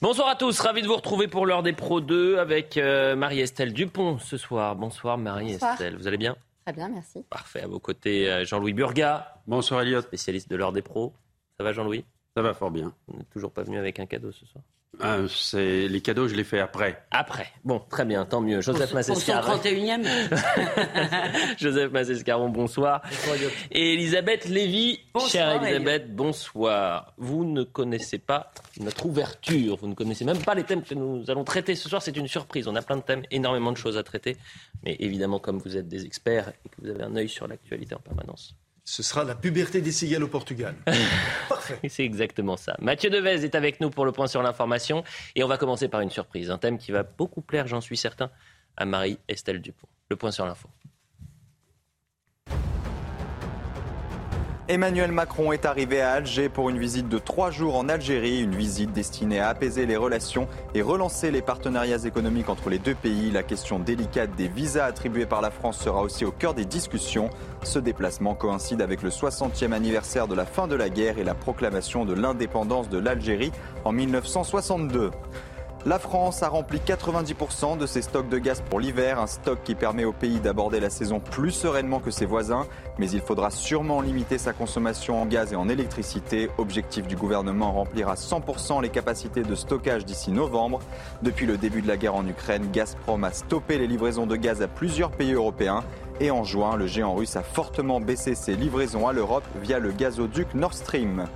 Bonsoir à tous, ravi de vous retrouver pour l'heure des Pro 2 avec euh, Marie-Estelle Dupont ce soir. Bonsoir Marie-Estelle, vous allez bien? Très bien, merci. Parfait, à vos côtés euh, Jean-Louis Burga. Bonsoir Elliot. Spécialiste de l'heure des pros. Ça va Jean-Louis? Ça va fort bien. On n'est toujours pas venu avec un cadeau ce soir? Ah, c'est les cadeaux, je les fais après. Après. Bon, très bien, tant mieux. Joseph Massescaron. 31e. Joseph Massescaron, bonsoir. Et Elisabeth Lévy, chère Elisabeth, bonsoir. Vous ne connaissez pas notre ouverture, vous ne connaissez même pas les thèmes que nous allons traiter ce soir. C'est une surprise. On a plein de thèmes, énormément de choses à traiter. Mais évidemment, comme vous êtes des experts et que vous avez un œil sur l'actualité en permanence, ce sera la puberté des cigales au Portugal. Parfait. C'est exactement ça. Mathieu Devez est avec nous pour le point sur l'information. Et on va commencer par une surprise, un thème qui va beaucoup plaire, j'en suis certain, à Marie-Estelle Dupont. Le point sur l'info. Emmanuel Macron est arrivé à Alger pour une visite de trois jours en Algérie, une visite destinée à apaiser les relations et relancer les partenariats économiques entre les deux pays. La question délicate des visas attribués par la France sera aussi au cœur des discussions. Ce déplacement coïncide avec le 60e anniversaire de la fin de la guerre et la proclamation de l'indépendance de l'Algérie en 1962. La France a rempli 90% de ses stocks de gaz pour l'hiver, un stock qui permet au pays d'aborder la saison plus sereinement que ses voisins, mais il faudra sûrement limiter sa consommation en gaz et en électricité. Objectif du gouvernement, remplir à 100% les capacités de stockage d'ici novembre. Depuis le début de la guerre en Ukraine, Gazprom a stoppé les livraisons de gaz à plusieurs pays européens. Et en juin, le géant russe a fortement baissé ses livraisons à l'Europe via le gazoduc Nord Stream.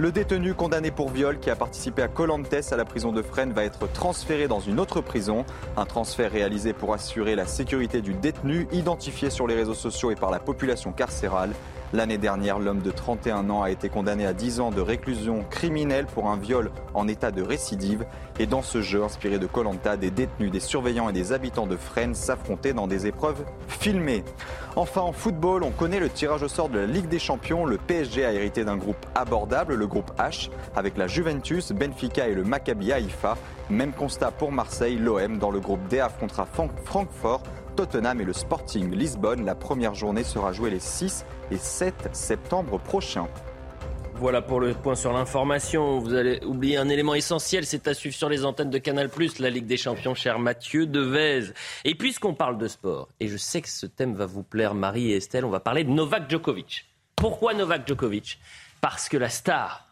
Le détenu condamné pour viol qui a participé à Colantes à la prison de Fresnes va être transféré dans une autre prison. Un transfert réalisé pour assurer la sécurité du détenu, identifié sur les réseaux sociaux et par la population carcérale. L'année dernière, l'homme de 31 ans a été condamné à 10 ans de réclusion criminelle pour un viol en état de récidive. Et dans ce jeu inspiré de Colanta, des détenus, des surveillants et des habitants de Fresnes s'affrontaient dans des épreuves filmées. Enfin, en football, on connaît le tirage au sort de la Ligue des Champions. Le PSG a hérité d'un groupe abordable, le groupe H, avec la Juventus, Benfica et le Maccabi Haïfa. Même constat pour Marseille, l'OM dans le groupe D affrontera Francfort Tottenham et le Sporting Lisbonne. La première journée sera jouée les 6 et 7 septembre prochains. Voilà pour le point sur l'information. Vous allez oublier un élément essentiel, c'est à suivre sur les antennes de Canal+, la Ligue des Champions, cher Mathieu Devez. Et puisqu'on parle de sport, et je sais que ce thème va vous plaire, Marie et Estelle, on va parler de Novak Djokovic. Pourquoi Novak Djokovic? Parce que la star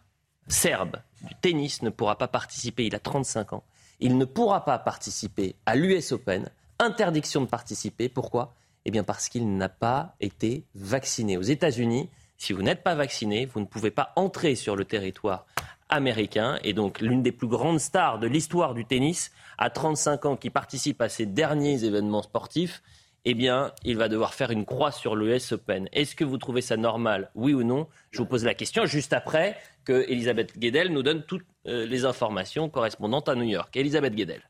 serbe du tennis ne pourra pas participer, il a 35 ans, il ne pourra pas participer à l'US Open interdiction de participer. Pourquoi? Eh bien parce qu'il n'a pas été vacciné. Aux États-Unis, si vous n'êtes pas vacciné, vous ne pouvez pas entrer sur le territoire américain. Et donc l'une des plus grandes stars de l'histoire du tennis, à 35 ans, qui participe à ces derniers événements sportifs, eh bien, il va devoir faire une croix sur le US Open. Est-ce que vous trouvez ça normal, oui ou non? Je vous pose la question juste après que Elisabeth Guedel nous donne toutes euh, les informations correspondantes à New York. Elisabeth Guedel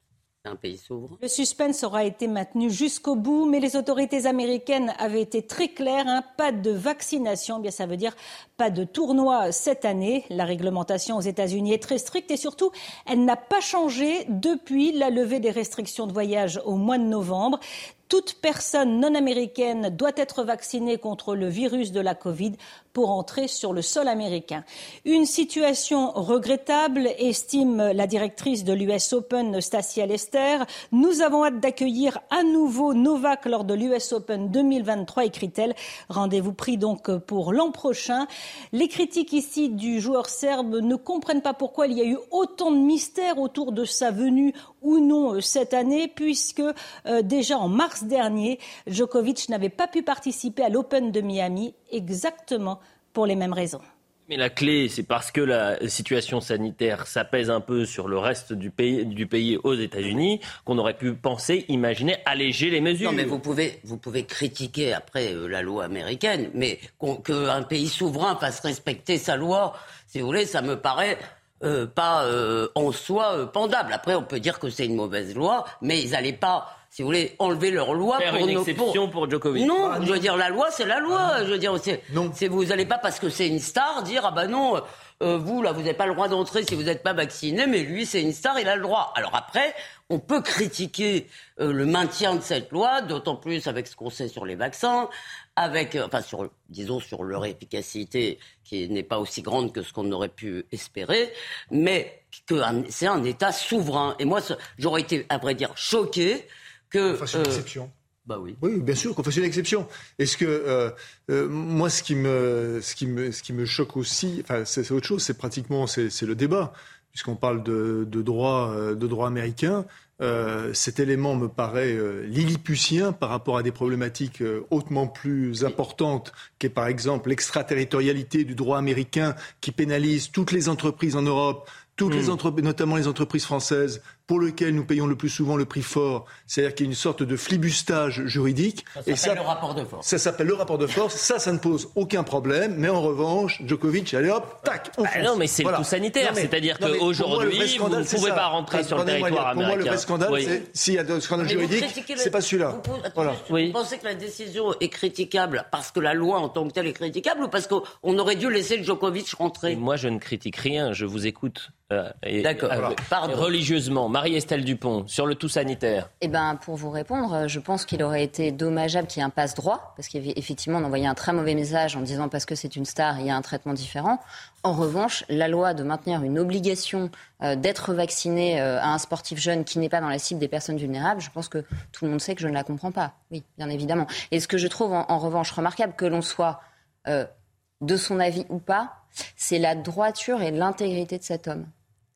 Le suspense aura été maintenu jusqu'au bout, mais les autorités américaines avaient été très claires. Hein, pas de vaccination, eh bien ça veut dire pas de tournoi cette année. La réglementation aux États-Unis est très stricte et surtout, elle n'a pas changé depuis la levée des restrictions de voyage au mois de novembre. Toute personne non américaine doit être vaccinée contre le virus de la Covid pour entrer sur le sol américain. Une situation regrettable, estime la directrice de l'US Open, Stacia Lester. Nous avons hâte d'accueillir à nouveau Novak lors de l'US Open 2023, écrit-elle. Rendez-vous pris donc pour l'an prochain. Les critiques ici du joueur serbe ne comprennent pas pourquoi il y a eu autant de mystères autour de sa venue ou non euh, cette année, puisque euh, déjà en mars dernier, Djokovic n'avait pas pu participer à l'Open de Miami exactement pour les mêmes raisons. Mais la clé, c'est parce que la situation sanitaire s'apaise un peu sur le reste du pays, du pays aux États-Unis qu'on aurait pu penser, imaginer alléger les mesures. Non, mais vous pouvez, vous pouvez critiquer après euh, la loi américaine, mais qu'un pays souverain fasse respecter sa loi, si vous voulez, ça me paraît euh, pas euh, en soi euh, pendable. Après, on peut dire que c'est une mauvaise loi, mais ils n'allaient pas si vous voulez, enlever leur loi Faire pour une nos- exception pour Djokovic. Non, Ah, je veux dire, la loi, c'est la loi. Je veux dire, c'est, Non. c'est- vous n'allez pas, parce que c'est une star, dire, ah ben non, euh, vous, là, vous n'avez pas le droit d'entrer si vous n'êtes pas vacciné, mais lui, c'est une star, il a le droit. Alors après, on peut critiquer euh, le maintien de cette loi, d'autant plus avec ce qu'on sait sur les vaccins, avec, euh, enfin, sur, disons, sur leur efficacité, qui n'est pas aussi grande que ce qu'on aurait pu espérer, mais que un- c'est un État souverain. Et moi, j'aurais été, à vrai dire, choqué que... Enfin, c'est une euh, exception. bah oui. Oui, bien sûr qu'on fasse une exception. Est-ce que euh, euh, moi, ce qui me, ce qui me, ce qui me choque aussi, enfin, c'est autre chose. C'est pratiquement, c'est le débat, puisqu'on parle de, de droit, de droit américain. Euh, cet élément me paraît lilliputien par rapport à des problématiques hautement plus importantes, qu'est par exemple l'extraterritorialité du droit américain, qui pénalise toutes les entreprises en Europe, toutes les entreprises, notamment les entreprises françaises, pour lesquelles nous payons le plus souvent le prix fort. C'est-à-dire qu'il y a une sorte de flibustage juridique. Ça s'appelle le rapport de force. Ça s'appelle le rapport de force. Ça, ça ne pose aucun problème. Mais en revanche, Djokovic, allez hop, tac, on Bah non, mais c'est Voilà. le tout sanitaire. Mais- C'est-à-dire le qu'aujourd'hui, vous ne pouvez ça. pas rentrer sur le territoire Pour moi, le américain. vrai scandale, Oui. c'est s'il y a de scandale Mais juridique, la- c'est pas celui-là. Vous, vous- attendez, Voilà. vous Oui. pensez que la décision est critiquable parce que la loi en tant que telle est critiquable ou parce qu'on aurait dû laisser Djokovic rentrer? Moi, je ne critique rien, je vous écoute. euh, et- D'accord, euh. Pardon. Religieusement, Marie-Estelle Dupont, sur le tout sanitaire. Eh ben, pour vous répondre, euh, je pense qu'il aurait été dommageable qu'il y ait un passe droit, parce qu'effectivement, on envoyait un très mauvais message en disant parce que c'est une star, il y a un traitement différent. En revanche, la loi de maintenir une obligation euh, d'être vacciné euh, à un sportif jeune qui n'est pas dans la cible des personnes vulnérables, je pense que tout le monde sait que je ne la comprends pas. Oui, bien évidemment. Et ce que je trouve en, revanche remarquable, que l'on soit de son avis ou pas, c'est la droiture et l'intégrité de cet homme.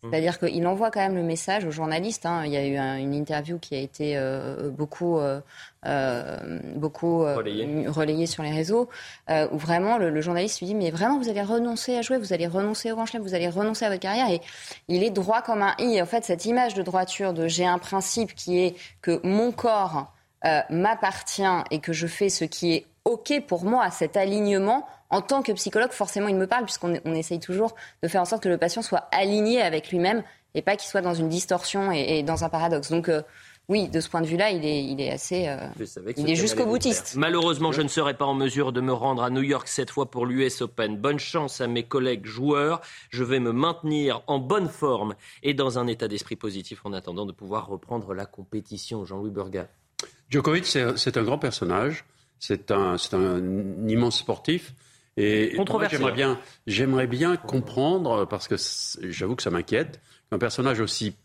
C'est-à-dire qu'il envoie quand même le message aux journalistes. hein. Il y a eu un- une interview qui a été euh, beaucoup, euh, euh, beaucoup euh, Relayée. sur les réseaux, euh, où vraiment le, le journaliste lui dit mais vraiment vous allez renoncer à jouer, vous allez renoncer au Grand Chelem, vous allez renoncer à votre carrière. Et il est droit comme un i. En fait, cette image de droiture, de j'ai un principe qui est que mon corps euh, m'appartient et que je fais ce qui est OK pour moi, cet alignement, en tant que psychologue, forcément, il me parle, puisqu'on on essaye toujours de faire en sorte que le patient soit aligné avec lui-même et pas qu'il soit dans une distorsion et, et dans un paradoxe. Donc, euh, oui, de ce point de vue-là, il est, il est assez. euh, Je savais que il est jusqu'au boutiste. Malheureusement, je ne serai pas en mesure de me rendre à New York cette fois pour l'US Open. Bonne chance à mes collègues joueurs. Je vais me maintenir en bonne forme et dans un état d'esprit positif en attendant de pouvoir reprendre la compétition. Jean-Louis Burga. Djokovic, c'est un grand personnage. C'est un, c'est un immense sportif. Et j'aimerais bien, j'aimerais bien comprendre, parce que j'avoue que ça m'inquiète, qu'un personnage aussi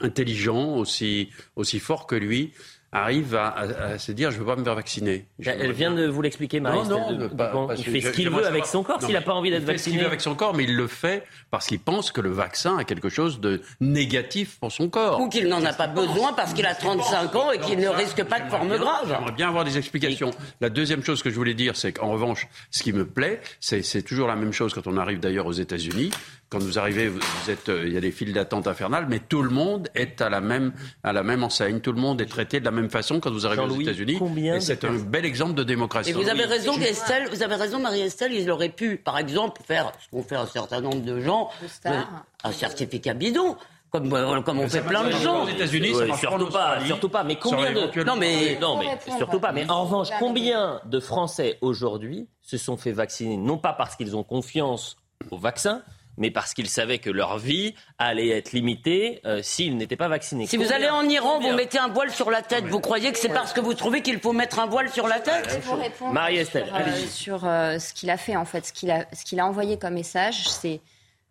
intelligent, aussi, aussi fort que lui, arrive à, à- à se dire je ne veux pas me faire vacciner. J'aimerais Elle vient de vous l'expliquer, Non, Marie. non, pas- parce il fait ce qu'il veut avec son corps Non, s'il n'a pas envie d'être Il fait ce qu'il vacciné. veut avec son corps, mais il le fait parce qu'il pense que le vaccin a quelque chose de négatif pour son corps. ou qu'il n'en a pas besoin parce qu'il a 35 ans et qu'il ne risque pas de forme grave. J'aimerais bien avoir des explications. La deuxième chose que je voulais dire, c'est qu'en revanche, ce qui me plaît, c'est c'est toujours la même chose quand on arrive d'ailleurs aux États-Unis. Quand vous arrivez, vous vous êtes, euh, il y a des files d'attente infernales, mais tout le monde est à la même à la même enseigne. Tout le monde est traité de la même façon quand vous arrivez aux États-Unis. Et c'est un bel exemple de démocratie. Et vous avez Oui. raison, Estelle, vous avez raison, Marie-Estelle, il aurait pu, par exemple, faire ce qu'ont fait un certain nombre de gens, euh, un certificat bidon, comme, euh, comme on fait plein de gens. aux États-unis, Ouais, surtout pas, surtout pas. Mais combien de Non, mais- non, mais surtout pas. Mais en revanche, combien de Français aujourd'hui se sont fait vacciner non pas parce qu'ils ont confiance au vaccin, mais parce qu'ils savaient que leur vie allait être limitée euh, s'ils n'étaient pas vaccinés. Si vous allez en Iran, Combien vous mettez un voile sur la tête. Vous croyez que c'est parce que vous trouvez qu'il faut mettre un voile sur la tête pour répondre Marie-Estelle, sur, euh, allez-y. sur, euh, ce qu'il a fait en fait, ce qu'il a, ce qu'il a envoyé comme message, c'est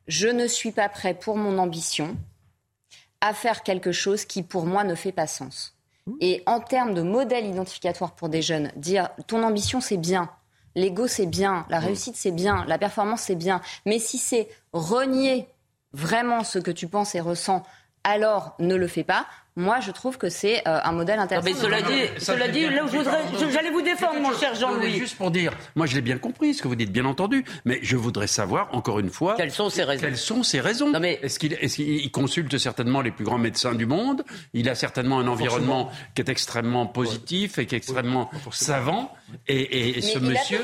je ne suis pas prêt pour mon ambition à faire quelque chose qui pour moi ne fait pas sens. Et en termes de modèle identificatoire pour des jeunes, dire ton ambition c'est bien, l'ego c'est bien, la réussite c'est bien, la performance c'est bien, mais si c'est renier vraiment ce que tu penses et ressens, alors ne le fais pas. Moi, je trouve que c'est euh, un modèle intéressant. mais cela dit, cela dit là où je voudrais, j'allais vous défendre, mon cher Jean-Louis. Juste pour dire, moi je l'ai bien compris ce que vous dites, bien entendu, mais je voudrais savoir, encore une fois, quelles sont ses raisons. Quelles sont ses raisons non, mais... Est-ce qu'il est qu consulte certainement les plus grands médecins du monde Il a certainement un environnement qui est extrêmement positif et qui est extrêmement oui, savant. Et, et ce monsieur,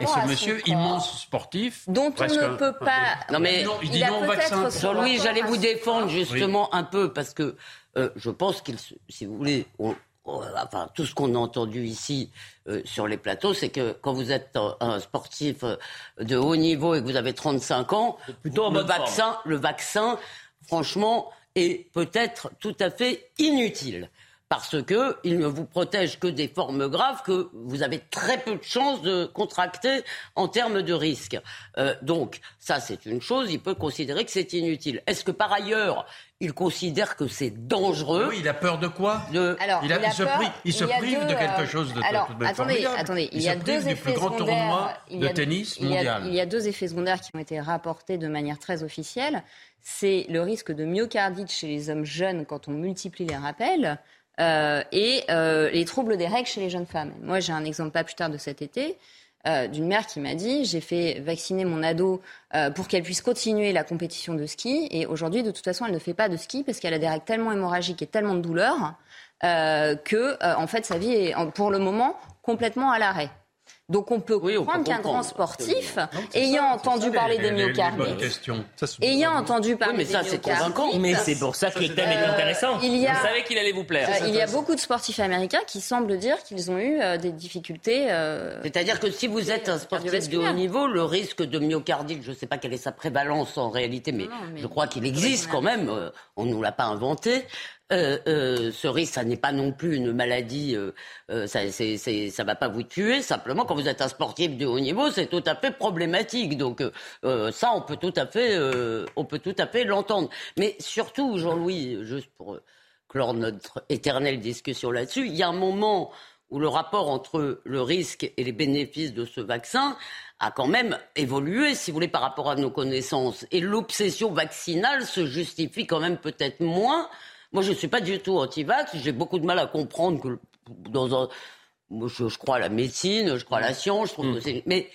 et ce monsieur immense sportif, dont on ne peut pas. Non mais il dit non au vaccin. Jean-Louis, j'allais vous défendre justement oui. un peu parce que euh, je pense qu'il, si vous voulez, on, on, enfin tout ce qu'on a entendu ici euh, sur les plateaux, c'est que quand vous êtes un, un, sportif euh, de haut niveau et que vous avez 35 ans, plutôt le vaccin, le vaccin, franchement, est peut-être tout à fait inutile parce que il ne vous protège que des formes graves que vous avez très peu de chances de contracter en termes de risque. Euh, donc ça c'est une chose, il peut considérer que c'est inutile. Est-ce que par ailleurs il considère que c'est dangereux Oui, il a peur de quoi de... Alors, il, a, il, a il, se, peur, prive, il se prive deux, de quelque chose de alors, de attendez, formidable. attendez, il, il y a se deux effets plus grand tournoi il de tennis il y a, mondial. Il y a deux effets secondaires qui ont été rapportés de manière très officielle. C'est le risque de myocardite chez les hommes jeunes quand on multiplie les rappels. Euh, et euh, les troubles des règles chez les jeunes femmes. Moi, j'ai un exemple pas plus tard de cet été. Euh, d'une mère qui m'a dit j'ai fait vacciner mon ado pour qu'elle puisse continuer la compétition de ski et aujourd'hui de toute façon elle ne fait pas de ski parce qu'elle a des règles tellement hémorragiques et tellement de douleurs que en fait sa vie est pour le moment complètement à l'arrêt. Donc on peut oui, comprendre qu'un grand sportif, non, ayant ça, entendu ça, parler les, des myocardites, ayant entendu parler oui, mais ça, des c'est convaincant. Mais c'est pour ça que le thème est intéressant. il y a, Vous savez qu'il allait vous plaire. Euh, il y a beaucoup de sportifs américains qui semblent dire qu'ils ont eu euh, des difficultés. Euh, C'est-à-dire que si vous êtes un sportif de haut niveau, le risque de myocardite, je ne sais pas quelle est sa prévalence en réalité, mais, non, mais je crois qu'il existe quand même. Euh, on ne nous l'a pas inventé. Euh, euh, ce risque, ça n'est pas non plus une maladie, euh, euh ça ne va pas vous tuer. Simplement, quand vous êtes un sportif de haut niveau, c'est tout à fait problématique. Donc euh, ça, on peut tout à fait, euh, on peut tout à fait l'entendre. Mais surtout, Jean-Louis, juste pour clore notre éternelle discussion là-dessus, il y a un moment où le rapport entre le risque et les bénéfices de ce vaccin a quand même évolué, si vous voulez, par rapport à nos connaissances. Et l'obsession vaccinale se justifie quand même peut-être moins moi, je ne suis pas du tout anti-vax. J'ai beaucoup de mal à comprendre que dans un. Moi, je, je, crois à la médecine, je crois à la science, je trouve mmh. que c'est. Mais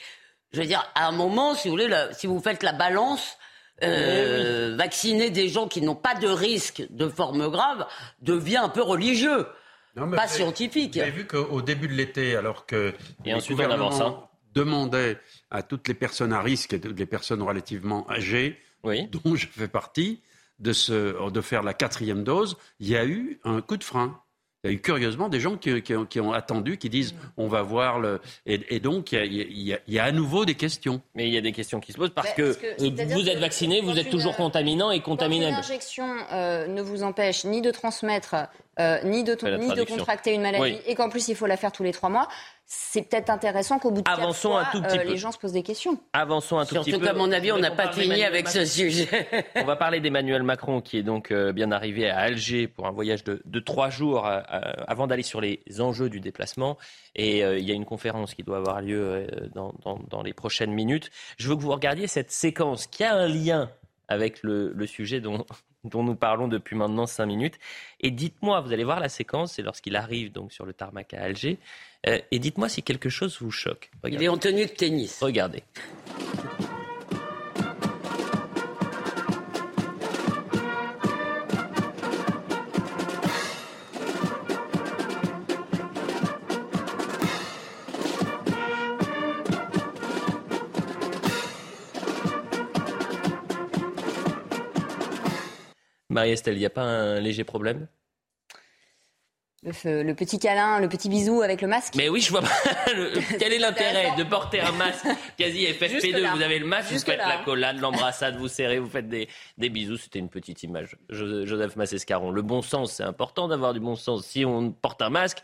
je veux dire, à un moment, si vous voulez, si vous faites la balance, euh, oui. vacciner des gens qui n'ont pas de risque de forme grave devient un peu religieux. Non, pas scientifique. Vous avez vu qu'au début de l'été, alors que Et ensuite on avance, hein. demandait à toutes les personnes à risque et toutes les personnes relativement âgées, oui. dont je fais partie, de, se, de faire la quatrième dose, il y a eu un coup de frein. Il y a eu curieusement des gens qui, qui, ont, qui ont, attendu, qui disent on va voir le. Et, et donc, il y, a, il, y a, il y, a, à nouveau des questions. Mais il y a des questions qui se posent parce, bah, que, parce que vous êtes vacciné, vous êtes toujours contaminant et contaminable. L'injection euh, ne vous empêche ni de transmettre, euh, ni, de, ni de contracter une maladie, oui. et qu'en plus il faut la faire tous les trois mois. C'est peut-être intéressant qu'au bout de Avançons fois, un tout petit euh, peu. les gens se posent des questions. Avançons un tout Surtout petit peu. qu'à mon avis, on n'a pas fini avec ce sujet. on va parler d'Emmanuel Macron, qui est donc euh, bien arrivé à Alger pour un voyage de, de trois jours euh, avant d'aller sur les enjeux du déplacement. Et euh, il y a une conférence qui doit avoir lieu euh, dans, dans, dans, les prochaines minutes. Je veux que vous regardiez cette séquence qui a un lien avec le, le sujet dont, dont nous parlons depuis maintenant cinq minutes. Et dites-moi, vous allez voir la séquence, c'est lorsqu'il arrive donc sur le tarmac à Alger. Euh, et dites-moi si quelque chose vous choque. Regardez. Il est en tenue de tennis. Regardez. Marie-Estelle, il n'y a pas un léger problème? Le, le, petit câlin, le petit bisou avec le masque? Mais oui, je vois pas. Le, quel est l'intérêt de porter un masque quasi FFP2 Vous avez le masque, vous faites là. la collade, l'embrassade, vous serrez, vous faites des, des bisous. C'était une petite image. Joseph Massescaron. Le bon sens, c'est important d'avoir du bon sens. Si on porte un masque,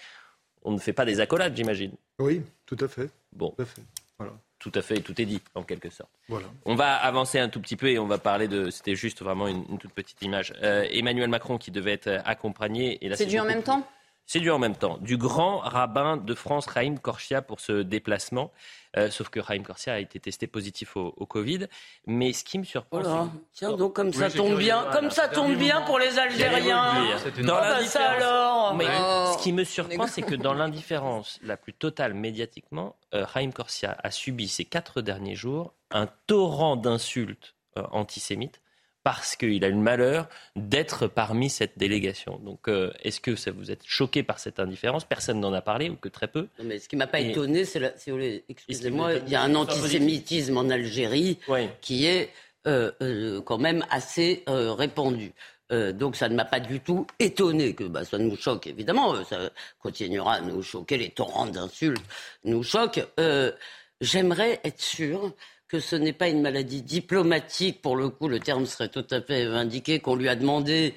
on ne fait pas des accolades, j'imagine. Oui, tout à fait. Bon. Tout à fait. Voilà. Tout à fait, tout est dit, en quelque sorte. Voilà. On va avancer un tout petit peu et on va parler de. C'était juste vraiment une, une toute petite image. Euh, Emmanuel Macron qui devait être accompagné. C'est dû en même temps? C'est du en même temps, du grand rabbin de France, Raïm Korchia, pour ce déplacement. Euh, sauf que Raïm Korsia a été testé positif au, Covid. Mais ce qui me surprend. Voilà. Tiens, donc comme ça tombe bien, comme ça tombe bien pour les Algériens. Dans ah bah ça alors. Mais oh. ce qui me surprend, c'est que dans l'indifférence la plus totale médiatiquement, euh, Raïm Korsia a subi ces quatre derniers jours un torrent d'insultes euh, antisémites parce qu'il a eu le malheur d'être parmi cette délégation. Donc, euh, est-ce que ça vous êtes choqué par cette indifférence? Personne n'en a parlé ou que très peu. mais ce qui m'a pas étonné, c'est, excusez-moi, il y a un antisémitisme en Algérie qui est euh, euh, quand même assez répandu. donc ça ne m'a pas du tout étonné que bah, ça nous choque évidemment, ça continuera à nous choquer, les torrents d'insultes nous choquent. J'aimerais être sûr que ce n'est pas une maladie diplomatique, pour le coup, le terme serait tout à fait indiqué, qu'on lui a demandé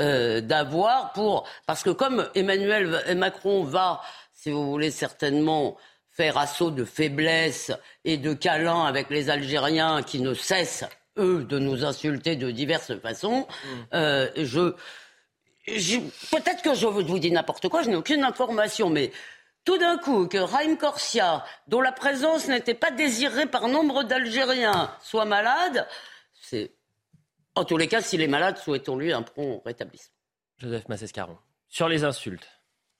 euh, d'avoir pour parce que comme Emmanuel Macron va, si vous voulez, certainement faire assaut de faiblesse et de câlins avec les Algériens qui ne cessent eux de nous insulter de diverses façons, mm. euh, je, je peut-être que je vous dis n'importe quoi, je n'ai aucune information, mais tout d'un coup que Raïm Corsia, dont la présence n'était pas désirée par nombre d'Algériens, soit malade, c'est. En tous les cas, s'il est malade, souhaitons-lui un prompt rétablissement. Joseph Massescaron. Sur les insultes.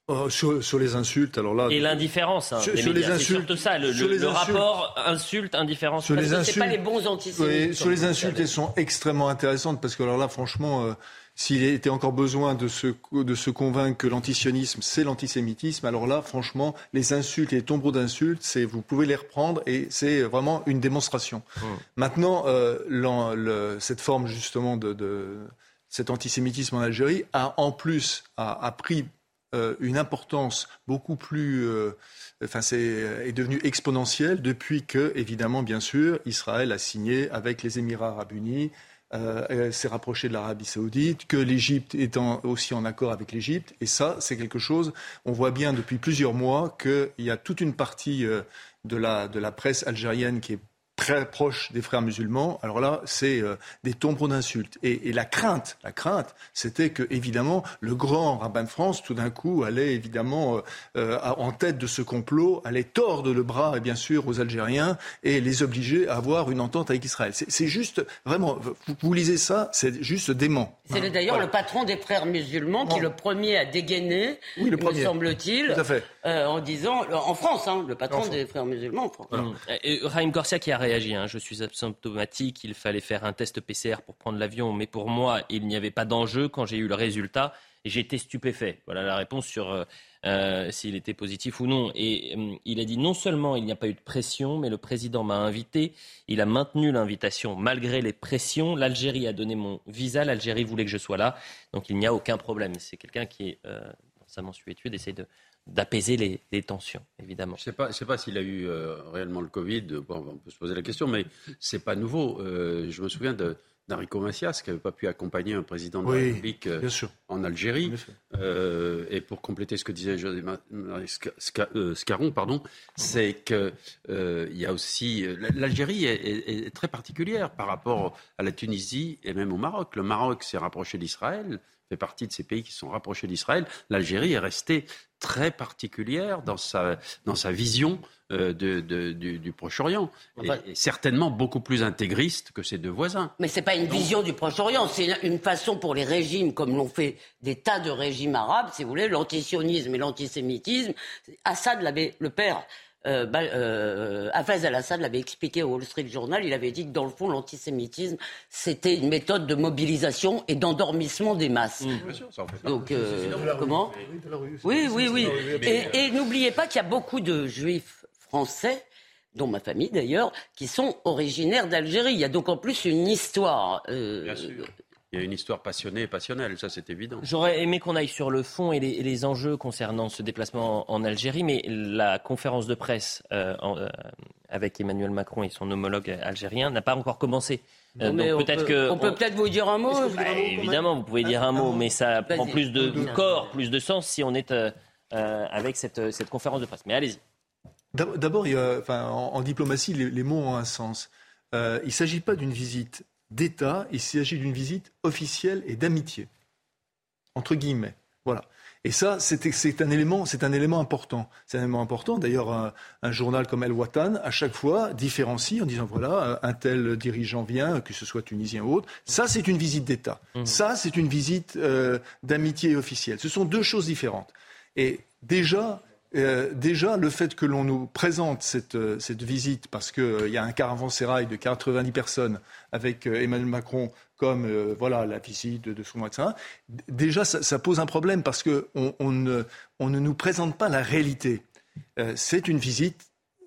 Oh, sur, les insultes, alors là. Et l'indifférence. Hein, sur, les insultes. Surtout ça, le, le, rapport insulte, indifférence. Sur les insultes. pas les bons antisémites. sur les insultes, elles sont extrêmement intéressantes parce que alors là, franchement. Euh, s'il était encore besoin de se, de se convaincre que l'antisionisme, c'est l'antisémitisme, alors là, franchement, les insultes et les tombeaux d'insultes, c'est, vous pouvez les reprendre et c'est vraiment une démonstration. Mmh. Maintenant, euh, cette forme justement de, de, cet antisémitisme en Algérie a en plus a, pris euh, une importance beaucoup plus, euh, enfin, c'est est devenu exponentielle depuis que, évidemment, bien sûr, Israël a signé avec les Émirats Arabes Unis euh, s'est rapproché de l'Arabie saoudite, que l'Égypte est aussi en accord avec l'Égypte. Et ça, c'est quelque chose, on voit bien depuis plusieurs mois qu'il y a toute une partie euh, de la, de la presse algérienne qui est très proche des frères musulmans. Alors là, c'est euh, des tombeaux d'insultes. Et, la crainte, la crainte, c'était que évidemment le grand rabbin de France, tout d'un coup, allait évidemment euh, euh, en tête de ce complot, allait tordre le bras, et bien sûr, aux Algériens et les obliger à avoir une entente avec Israël. C'est juste vraiment, vous, lisez ça, c'est juste dément. C'est d'ailleurs le patron des frères musulmans qui le premier a dégainé, oui, le me semble-t-il, en disant, en France, hein, le patron des frères musulmans en France. Et, Raïm Corsia qui a Hein. Je suis asymptomatique, il fallait faire un test PCR pour prendre l'avion, mais pour moi, il n'y avait pas d'enjeu. Quand j'ai eu le résultat, j'étais stupéfait. Voilà la réponse sur euh, euh, s'il était positif ou non. Et euh, il a dit non seulement il n'y a pas eu de pression, mais le président m'a invité. Il a maintenu l'invitation malgré les pressions. L'Algérie a donné mon visa. L'Algérie voulait que je sois là. Donc il n'y a aucun problème. C'est quelqu'un qui est dans sa mensuétude essaie de d'apaiser les, tensions, évidemment. Je ne sais pas, sais pas s'il a eu euh, réellement le Covid, on peut se poser la question, mais ce n'est pas nouveau. Euh, je me souviens d'Enrico Macias, qui n'avait pas pu accuein un président de la République euh, en Algérie. et pour compléter ce que disait José Scaron, pardon, c'est qu'il y a aussi... L'Algérie est, très particulière par rapport à la Tunisie et même au Maroc. Le Maroc s'est rapproché d'Israël fait partie de ces pays qui sont rapprochés d'Israël. L'Algérie est restée très particulière dans sa, dans sa vision euh, de, du, Proche-Orient. Et, certainement beaucoup plus intégriste que ses deux voisins. Mais ce n'est pas une vision du Proche-Orient, c'est une façon pour les régimes, comme l'ont fait des tas de régimes arabes, si vous voulez, l'antisionisme et l'antisémitisme. Assad l'avait, le père euh, euh, Hafez al-Assad l'avait expliqué au Wall Street Journal. Il avait dit que dans le fond, l'antisémitisme, c'était une méthode de mobilisation et d'endormissement des masses. Mmh. Donc, euh, comment Oui, oui, oui. Et, n'oubliez pas qu'il y a beaucoup de juifs français dont ma famille d'ailleurs, qui sont originaires d'Algérie. Il y a donc en plus une histoire. Bien sûr. Il y a une histoire passionnée et passionnelle, ça c'est évident. J'aurais aimé qu'on aille sur le fond et les, enjeux concernant ce déplacement en, Algérie, mais la conférence de presse euh, euh, avec Emmanuel Macron et son homologue algérien n'a pas encore commencé. Euh, donc peut-être que on peut peut-être vous dire un mot. évidemment, vous pouvez dire un mot, mais ça prend plus de, corps, plus de sens si on est avec cette, cette, conférence de presse. Mais allez-y. D'abord, enfin, en, en, diplomatie, les, les, mots ont un sens. il ne s'agit pas d'une visite d'État, il s'agit d'une visite officielle et d'amitié. Entre guillemets. Voilà. Et ça, c'est un élément, c'est un élément important. C'est un élément important. D'ailleurs, un, journal comme El Watan, à chaque fois, différencie en disant voilà, un tel dirigeant vient, que ce soit tunisien ou autre. Ça, c'est une visite d'État. Mmh. Ça, c'est une visite euh, d'amitié officielle. Ce sont deux choses différentes. Et déjà, euh, déjà, le fait que l'on nous présente cette, euh, cette visite, parce qu'il y a un caravansérail de 90 personnes avec Emmanuel Macron comme euh, voilà la visite de, son médecin, déjà ça, pose un problème parce qu'on on ne, on ne nous présente pas la réalité. Euh, c'est une visite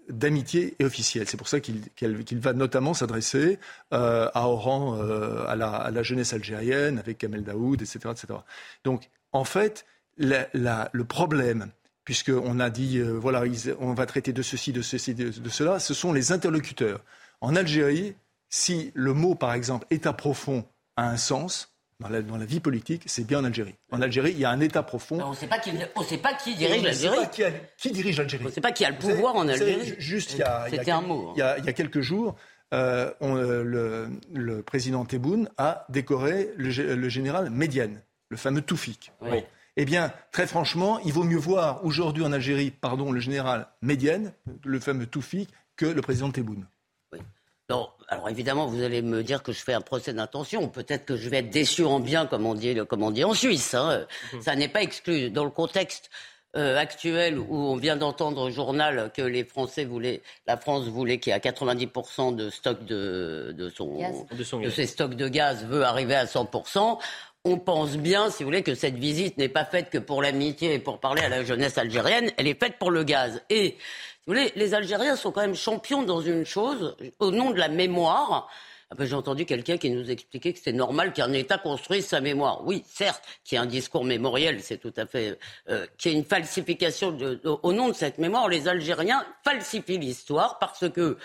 d'amitié et officielle. C'est pour ça qu'il va notamment s'adresser euh, à Oran, à la, à, la, jeunesse algérienne, avec Kamel Daoud, etc. etc. Donc, en fait, le problème, puisqu'on a dit, voilà, on va traiter de ceci, de ceci, de cela, ce sont les interlocuteurs. En Algérie, si le mot, par exemple, État profond a un sens, dans la, dans la, vie politique, c'est bien en Algérie. En Algérie, il y a un État profond. on ne sait pas qui, pas qui dirige l'Algérie. Qui, qui, dirige l'Algérie. On ne sait pas qui a le pouvoir en Algérie. Juste, il y a, il un mot. Hein. Il y a, quelques jours, euh, euh, le, président Tebboune a décoré le, général Médiane, le fameux Toufik. Eh bien, très franchement, il vaut mieux voir aujourd'hui en Algérie, pardon, le général Médiane, le fameux Toufik, que le président Tebboune alors évidemment, vous allez me dire que je fais un procès d'intention. Peut-être que je vais être déçu en bien, comme on dit, comme on dit en Suisse. Hein. Mhm. Ça n'est pas exclu. Dans le contexte euh, actuel où on vient d'entendre au journal que les Français voulaient, la France voulait qu'il y ait 90% de stock de, de, son, de, ses stocks de gaz veut arriver à 100%. On pense bien, si vous voulez, que cette visite n'est pas faite que pour l'amitié et pour parler à la jeunesse algérienne, elle est faite pour le gaz. Et vous voulez, les Algériens sont quand même champions dans une chose, au nom de la mémoire. Ah ben, j'ai entendu quelqu'un qui nous expliquait que c'était normal qu'un État construise sa mémoire. Oui, certes, qu'il y ait un discours mémoriel, c'est tout à fait... Euh, qu'il y ait une falsification au nom de cette mémoire. Les Algériens falsifient l'histoire parce que,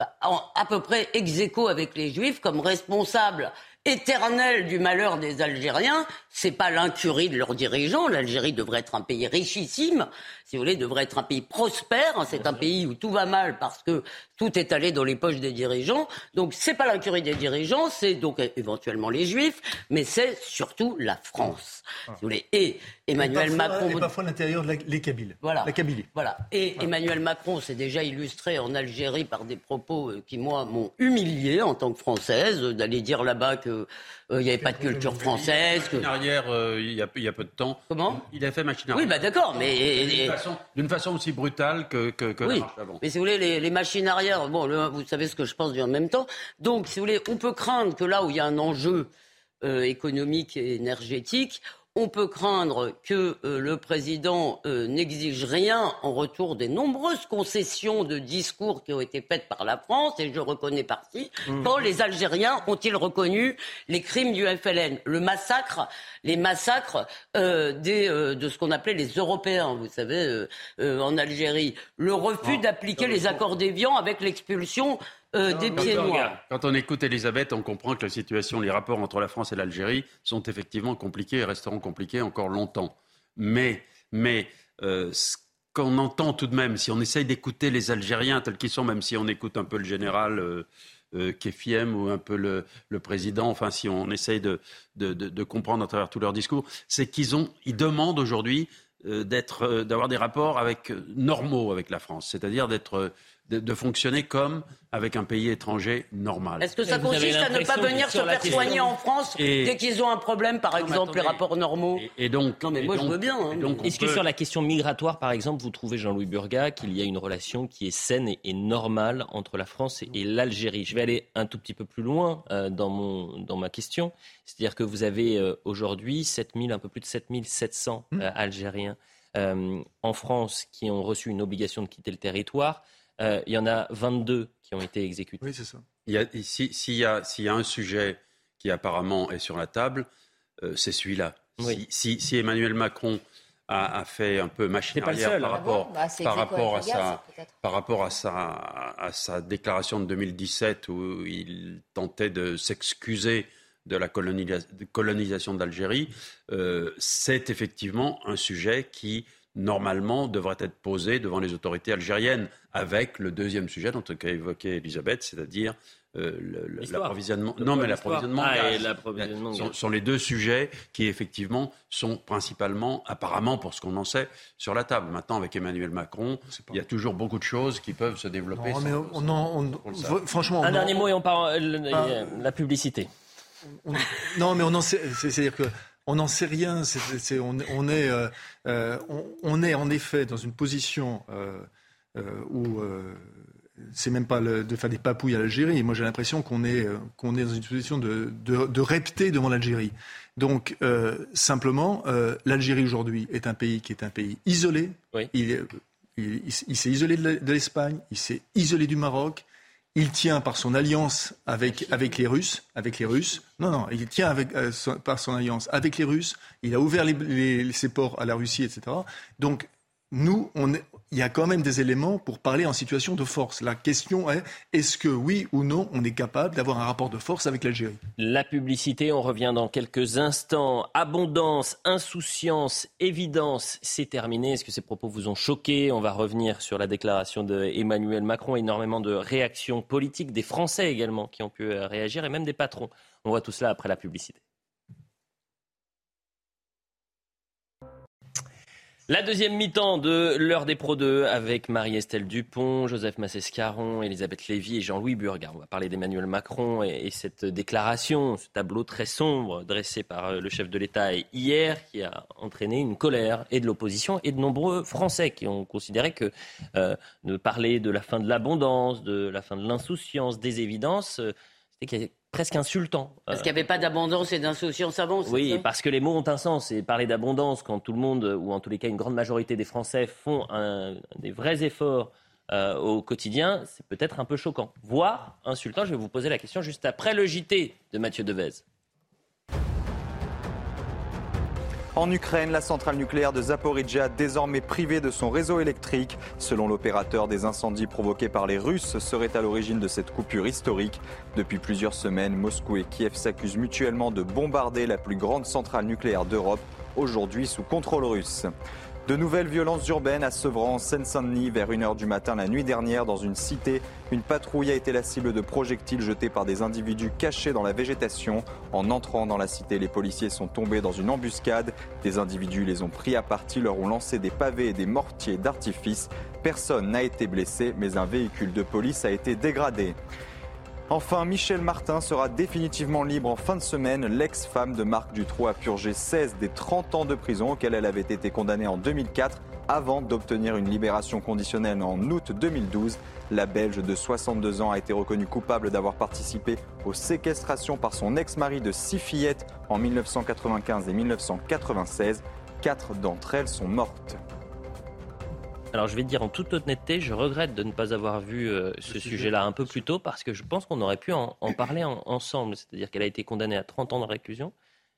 à peu près ex aequo avec les Juifs, comme responsables éternel du malheur des Algériens, c'est pas l'incurie de leurs dirigeants. L'Algérie devrait être un pays richissime, si vous voulez, devrait être un pays prospère. C'est un pays où tout va mal parce que tout est allé dans les poches des dirigeants. Donc c'est pas l'incurie des dirigeants, c'est donc éventuellement les Juifs, mais c'est surtout la France. Si vous voulez. Et Emmanuel Macron. Et parfois l'intérieur de les Kabyles. Voilà. La Kabylie. Voilà. Et Emmanuel Macron s'est déjà illustré en Algérie par des propos euh, qui, moi, m'ont humilié en tant que Française, d'aller dire là-bas qu'il euh, n'y avait pas de culture française. Que... arrière, euh, il, y a, il, y a, peu de temps. Comment Il a fait machine arrière. Oui, bah d'accord, mais d'une façon, aussi brutale que, que, que oui. Mais si vous voulez, les, les machines arrière, bon, vous savez ce que je pense du en même temps. Donc, si vous voulez, on peut craindre que là où il y a un enjeu économique et énergétique, on peut craindre que euh, le président euh, n'exige rien en retour des nombreuses concessions de discours qui ont été faites par la France, et je reconnais partie, mmh. quand les Algériens ont-ils reconnu les crimes du FLN, le massacre, les massacres euh, des, de ce qu'on appelait les Européens, vous savez, en Algérie, le refus d'appliquer les accords d'Évian avec l'expulsion euh, des pieds noirs. Quand on écoute Elisabeth, on comprend que la situation, les rapports entre la France et l'Algérie sont effectivement compliqués et resteront compliqués encore longtemps. Mais, mais euh, ce qu'on entend tout de même, si on essaye d'écouter les Algériens tels qu'ils sont, même si on écoute un peu le général euh, euh Kefiem ou un peu le, le, président, enfin si on essaye de, de, de, de comprendre à travers tous leurs discours, c'est qu'ils ont, ils demandent aujourd'hui d'être, d'avoir des rapports avec normaux avec la France, c'est-à-dire d'être de, fonctionner comme avec un pays étranger normal. Est-ce que ça consiste à ne pas venir se faire soigner en France dès qu'ils ont un problème, par exemple, les rapports normaux et, donc, Non, mais moi, je veux bien. Hein. Est-ce que sur la question migratoire, par exemple, vous trouvez, Jean-Louis Burga, qu'il y a une relation qui est saine et, normale entre la France et, l'Algérie? Je vais aller un tout petit peu plus loin euh, dans, mon, dans ma question. C'est-à-dire que vous avez euh, aujourd'hui 7000, un peu plus de 7700 mmh. euh, Algériens en France qui ont reçu une obligation de quitter le territoire. Euh, il y en a 22 qui ont été exécutés. Oui, c'est ça. S'il y, a un sujet qui apparemment est sur la table, euh, c'est celui-là. Si, Emmanuel Macron a, fait un peu machine arrière par, rapport, bah, par, rapport à sa, par rapport à sa, à sa déclaration de 2017 où il tentait de s'excuser de la colonisation d'Algérie, euh, c'est effectivement un sujet qui normalement, devrait être posé devant les autorités algériennes, avec le deuxième sujet dont a évoqué Elisabeth, c'est-à-dire l'approvisionnement. Non, mais l'approvisionnement ah, sont, les deux sujets qui effectivement sont principalement, apparemment, pour ce qu'on en sait, sur la table. Maintenant, avec Emmanuel Macron, il y a toujours beaucoup de choses qui peuvent se développer. franchement, un dernier mot et on parle ah. la publicité. non, mais on en sait. C'est-à-dire que on n'en sait rien. on, est, euh, euh, on, est en effet dans une position euh, où c'est même pas de faire des papouilles à l'Algérie. Moi, j'ai l'impression qu'on est, qu'on est dans une position de, de, devant l'Algérie. Donc, simplement, l'Algérie aujourd'hui est un pays qui est un pays isolé. Il, il s'est isolé de l'Espagne, il s'est isolé du Maroc, il tient par son alliance avec, avec les Russes, avec les Russes. Non, non, il tient avec, euh, par son alliance avec les Russes. Il a ouvert ses ports à la Russie, etc. Donc, nous, on est, il y a quand même des éléments pour parler en situation de force. La question est, est-ce que oui ou non, on est capable d'avoir un rapport de force avec l'Algérie? La publicité, on revient dans quelques instants. Abondance, insouciance, évidence, c'est terminé. Est-ce que ces propos vous ont choqué? On va revenir sur la déclaration d'Emmanuel Macron. Énormément de réactions politiques, des Français également qui ont pu euh, réagir et même des patrons. On voit tout cela après la publicité. La deuxième mi-temps de l'heure des Pro 2 avec Marie-Estelle Dupont, Joseph Massescaron, Elisabeth Lévy et Jean-Louis Burgard. On va parler d'Emmanuel Macron et, cette déclaration, ce tableau très sombre dressé par euh, le chef de l'État hier qui a entraîné une colère et de l'opposition et de nombreux Français qui ont considéré que euh, de parler de la fin de l'abondance, de la fin de l'insouciance, des évidences, euh, c'était presque insultant. Parce qu'il n'y avait pas d'abondance et d'insouciance avant. Oui, parce que les mots ont un sens. Et parler d'abondance quand tout le monde, ou en tous les cas une grande majorité des Français, font des vrais efforts euh, au quotidien, c'est peut-être un peu choquant, voire insultant. Je vais vous poser la question juste après le JT de Mathieu Devez. En Ukraine, la centrale nucléaire de Zaporizhia, désormais privée de son réseau électrique, selon l'opérateur des incendies provoqués par les Russes, serait à l'origine de cette coupure historique. Depuis plusieurs semaines, Moscou et Kiev s'accusent mutuellement de bombarder la plus grande centrale nucléaire d'Europe, aujourd'hui sous contrôle russe. De nouvelles violences urbaines à Sevran, en Seine-Saint-Denis, vers 1h du matin la nuit dernière, dans une cité. Une patrouille a été la cible de projectiles jetés par des individus cachés dans la végétation. En entrant dans la cité, les policiers sont tombés dans une embuscade. Des individus les ont pris à partie, leur ont lancé des pavés et des mortiers d'artifice. Personne n'a été blessé, mais un véhicule de police a été dégradé. Enfin, Michel Martin sera définitivement libre en fin de semaine. L'ex-femme de Marc Dutroux a purgé 16 des 30 ans de prison auxquels elle avait été condamnée en 2004 avant d'obtenir une libération conditionnelle en août 2012. La Belge de 62 ans a été reconnue coupable d'avoir participé aux séquestrations par son ex-mari de six fillettes en 1995 et 1996. Quatre d'entre elles sont mortes. Alors je vais te dire en toute honnêteté, je regrette de ne pas avoir vu euh, ce sujet-là un peu plus tôt parce que je pense qu'on aurait pu en, parler ensemble. C'est-à-dire qu'elle a été condamnée à 30 ans de réclusion.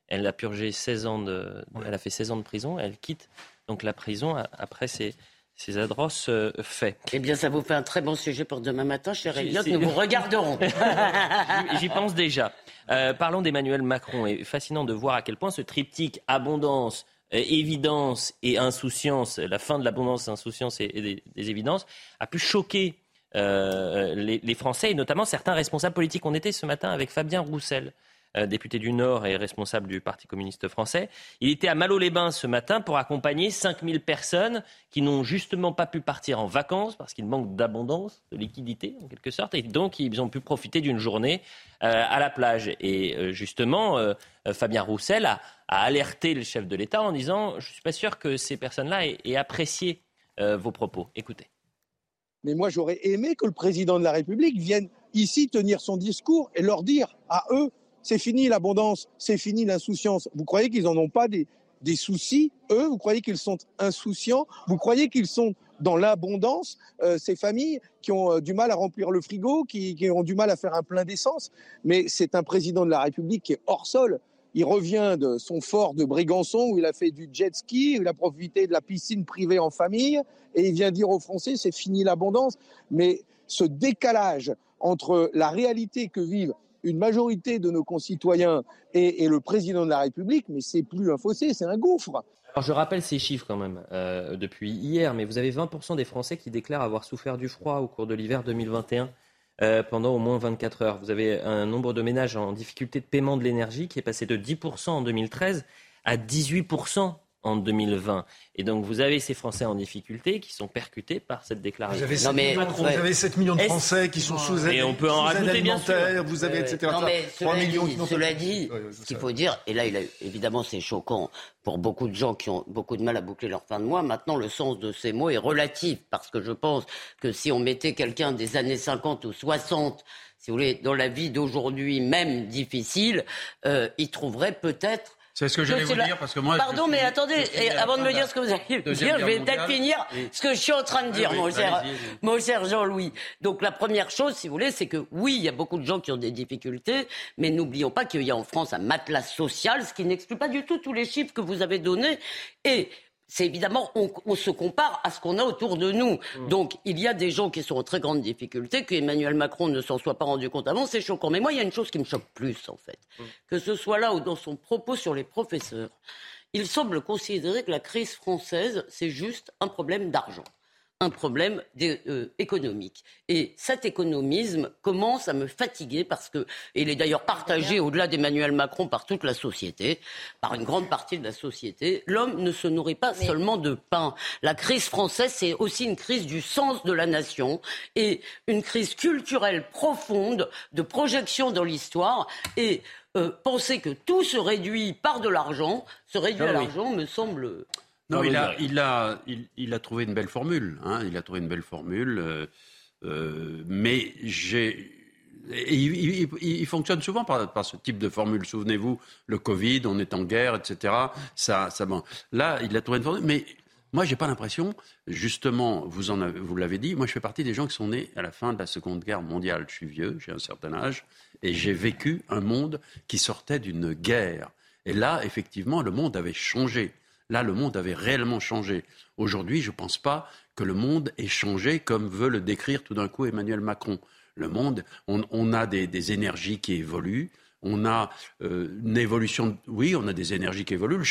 Elle a purgé 16 ans de, elle a fait 16 ans de prison. Elle quitte donc la prison après ces, ces atroces euh, faits. Eh bien, ça vous fait un très bon sujet pour demain matin, cher Elliot. Nous vous regarderons. J'y pense déjà. Euh, parlons d'Emmanuel Macron. Et fascinant de voir à quel point ce triptyque abondance, euh, évidence et insouciance, la fin de l'abondance, insouciance et, des, évidences, a pu choquer euh, les, Français et notamment certains responsables politiques. On était ce matin avec Fabien Roussel, euh, député du Nord et responsable du Parti communiste français. Il était à Malo-les-Bains ce matin pour accompagner 5000 personnes qui n'ont justement pas pu partir en vacances parce qu'il manque d'abondance, de liquidité en quelque sorte, et donc ils ont pu profiter d'une journée à la plage. Et justement, Fabien Roussel a, alerté le chef de l'État en disant Je ne suis pas sûr que ces personnes-là aient, apprécié euh, vos propos. Écoutez. Mais moi, j'aurais aimé que le président de la République vienne ici tenir son discours et leur dire à eux c'est fini l'abondance, c'est fini l'insouciance. Vous croyez qu'ils n'en ont pas des, soucis, eux? Vous croyez qu'ils sont insouciants? Vous croyez qu'ils sont dans l'abondance, euh, ces familles qui ont euh, du mal à remplir le frigo, qui, qui ont du mal à faire un plein d'essence? Mais c'est un président de la République qui est hors sol. Il revient de son fort de Brégançon où il a fait du jet ski, où il a profité de la piscine privée en famille et il vient dire aux Français c'est fini l'abondance. Mais ce décalage entre la réalité que vivent une majorité de nos concitoyens et, le président de la République, mais c'est plus un fossé, c'est un gouffre. Alors je rappelle ces chiffres quand même euh, depuis hier, mais vous avez 20% des Français qui déclarent avoir souffert du froid au cours de l'hiver 2021. euh, pendant au moins 24 heures. Vous avez un nombre de ménages en difficulté de paiement de l'énergie qui est passé de 10% en 2013 à 18% en 2020. Et donc vous avez ces Français en difficulté qui sont percutés par cette déclaration. Vous avez 7, millions, vous avez 7 millions de Français qui sont sous aide Et on peut en rajouter bien sûr. Vous avez etc. Non mais cela millions dit, cela dit ce qu'il faut dire, et là il a, évidemment c'est choquant pour beaucoup de gens qui ont beaucoup de mal à boucler leur fin de mois. Maintenant le sens de ces mots est relatif parce que je pense que si on mettait quelqu'un des années 50 ou 60 si vous voulez, dans la vie d'aujourd'hui, même difficile, euh, il trouverait peut-être c'est ce que j'allais vous dire parce que moi. Pardon, mais attendez, avant de me dire ce que vous allez me dire, je vais peut-être finir ce que je suis en train de dire, mon, cher, mon cher Jean-Louis. Donc la première chose, si vous voulez, c'est que oui, il y a beaucoup de gens qui ont des difficultés, mais n'oublions pas qu'il y a en France un matelas social, ce qui n'exclut pas du tout tous les chiffres que vous avez donnés. Et c'est évidemment, on, se compare à ce qu'on a autour de nous. Mm. Donc, il y a des gens qui sont en très grande difficulté, que Emmanuel Macron ne s'en soit pas rendu compte avant, c'est choquant. Mais moi, il y a une chose qui me choque plus, en fait. Mm. Que ce soit là ou dans son propos sur les professeurs, il semble considérer que la crise française, c'est juste un problème d'argent un problème euh, économique. Et cet économisme commence à me fatiguer parce que, et il est d'ailleurs partagé au-delà d'Emmanuel Macron par toute la société, par une grande partie de la société, l'homme ne se nourrit pas seulement de pain. La crise française, c'est aussi une crise du sens de la nation et une crise culturelle profonde de projection dans l'histoire et euh, penser que tout se réduit par de l'argent, se réduit ah à l'argent me semble non, il a, il, a, il, a trouvé une belle formule. Hein, il a trouvé une belle formule. Euh, euh, mais j'ai. Il, il, fonctionne souvent par, par, ce type de formule. Souvenez-vous, le Covid, on est en guerre, etc. Ça, ça, bon. Là, il a trouvé une formule. Mais moi, j'ai pas l'impression, justement, vous, en avez, vous l'avez dit, moi, je fais partie des gens qui sont nés à la fin de la Seconde Guerre mondiale. Je suis vieux, j'ai un certain âge, et j'ai vécu un monde qui sortait d'une guerre. Et là, effectivement, le monde avait changé. Là, le monde avait réellement changé. Aujourd'hui, je ne pense pas que le monde ait changé comme veut le décrire tout d'un coup Emmanuel Macron. Le monde, on, a des, énergies qui évoluent, on a euh, une évolution. Oui, on a des énergies qui évoluent.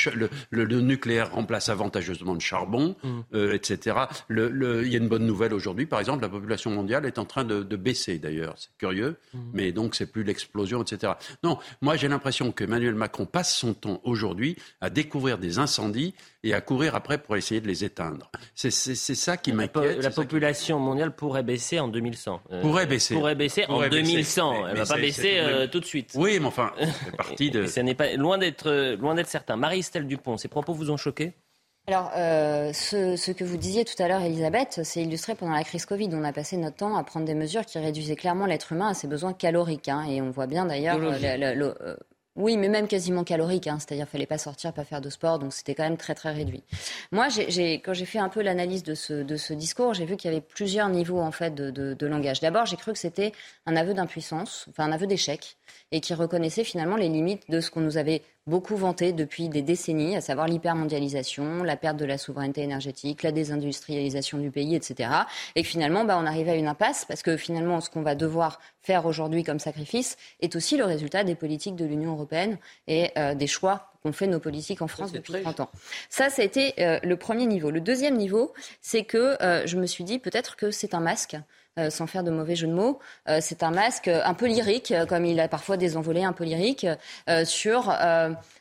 Le, nucléaire remplace avantageusement le charbon, mm. euh, etc. il y a une bonne nouvelle aujourd'hui. Par exemple, la population mondiale est en train de, baisser. D'ailleurs, c'est curieux, mm. mais donc c'est plus l'explosion, etc. Non, moi j'ai l'impression qu'Emmanuel Macron passe son temps aujourd'hui à découvrir des incendies et à courir après pour essayer de les éteindre. C'est ça qui m'inquiète. La, population mondiale pourrait baisser en 2100. Euh, pourrait baisser. Pourrait baisser en 2100. Elle ne va pas baisser tout de suite. Oui, enfin, c'est partie de. Ce n'est pas loin d'être euh, loin d'être certain. Marie-Estelle Dupont, ces propos vous ont choqué? Alors, euh, ce, que vous disiez tout à l'heure, Elisabeth, c'est illustré pendant la crise Covid. On a passé notre temps à prendre des mesures qui réduisaient clairement l'être humain à ses besoins caloriques. Hein, et on voit bien d'ailleurs euh, oui, mais même quasiment calorique, hein, c'est-à-dire fallait pas sortir, pas faire de sport, donc c'était quand même très très réduit. Moi, quand j'ai fait un peu l'analyse de ce, de ce discours, j'ai vu qu'il y avait plusieurs niveaux en fait de, de langage. D'abord, j'ai cru que c'était un aveu d'impuissance, enfin un aveu d'échec, et qui reconnaissait finalement les limites de ce qu'on nous avait beaucoup vanté depuis des décennies, à savoir l'hypermondialisation, la perte de la souveraineté énergétique, la désindustrialisation du pays, etc. Et que finalement, bah, on arrivait à une impasse parce que finalement, ce qu'on va devoir faire aujourd'hui comme sacrifice est aussi le résultat des politiques de l'Union européenne et euh, des choix qu'ont fait nos politiques en France depuis 30 ans. Ça, ça a été euh, le premier niveau. Le deuxième niveau, c'est que euh, je me suis dit peut-être que c'est un masque euh, sans faire de mauvais jeu de mots. Euh, c'est un masque un peu lyrique, comme il a parfois des envolées un peu lyriques, euh, sur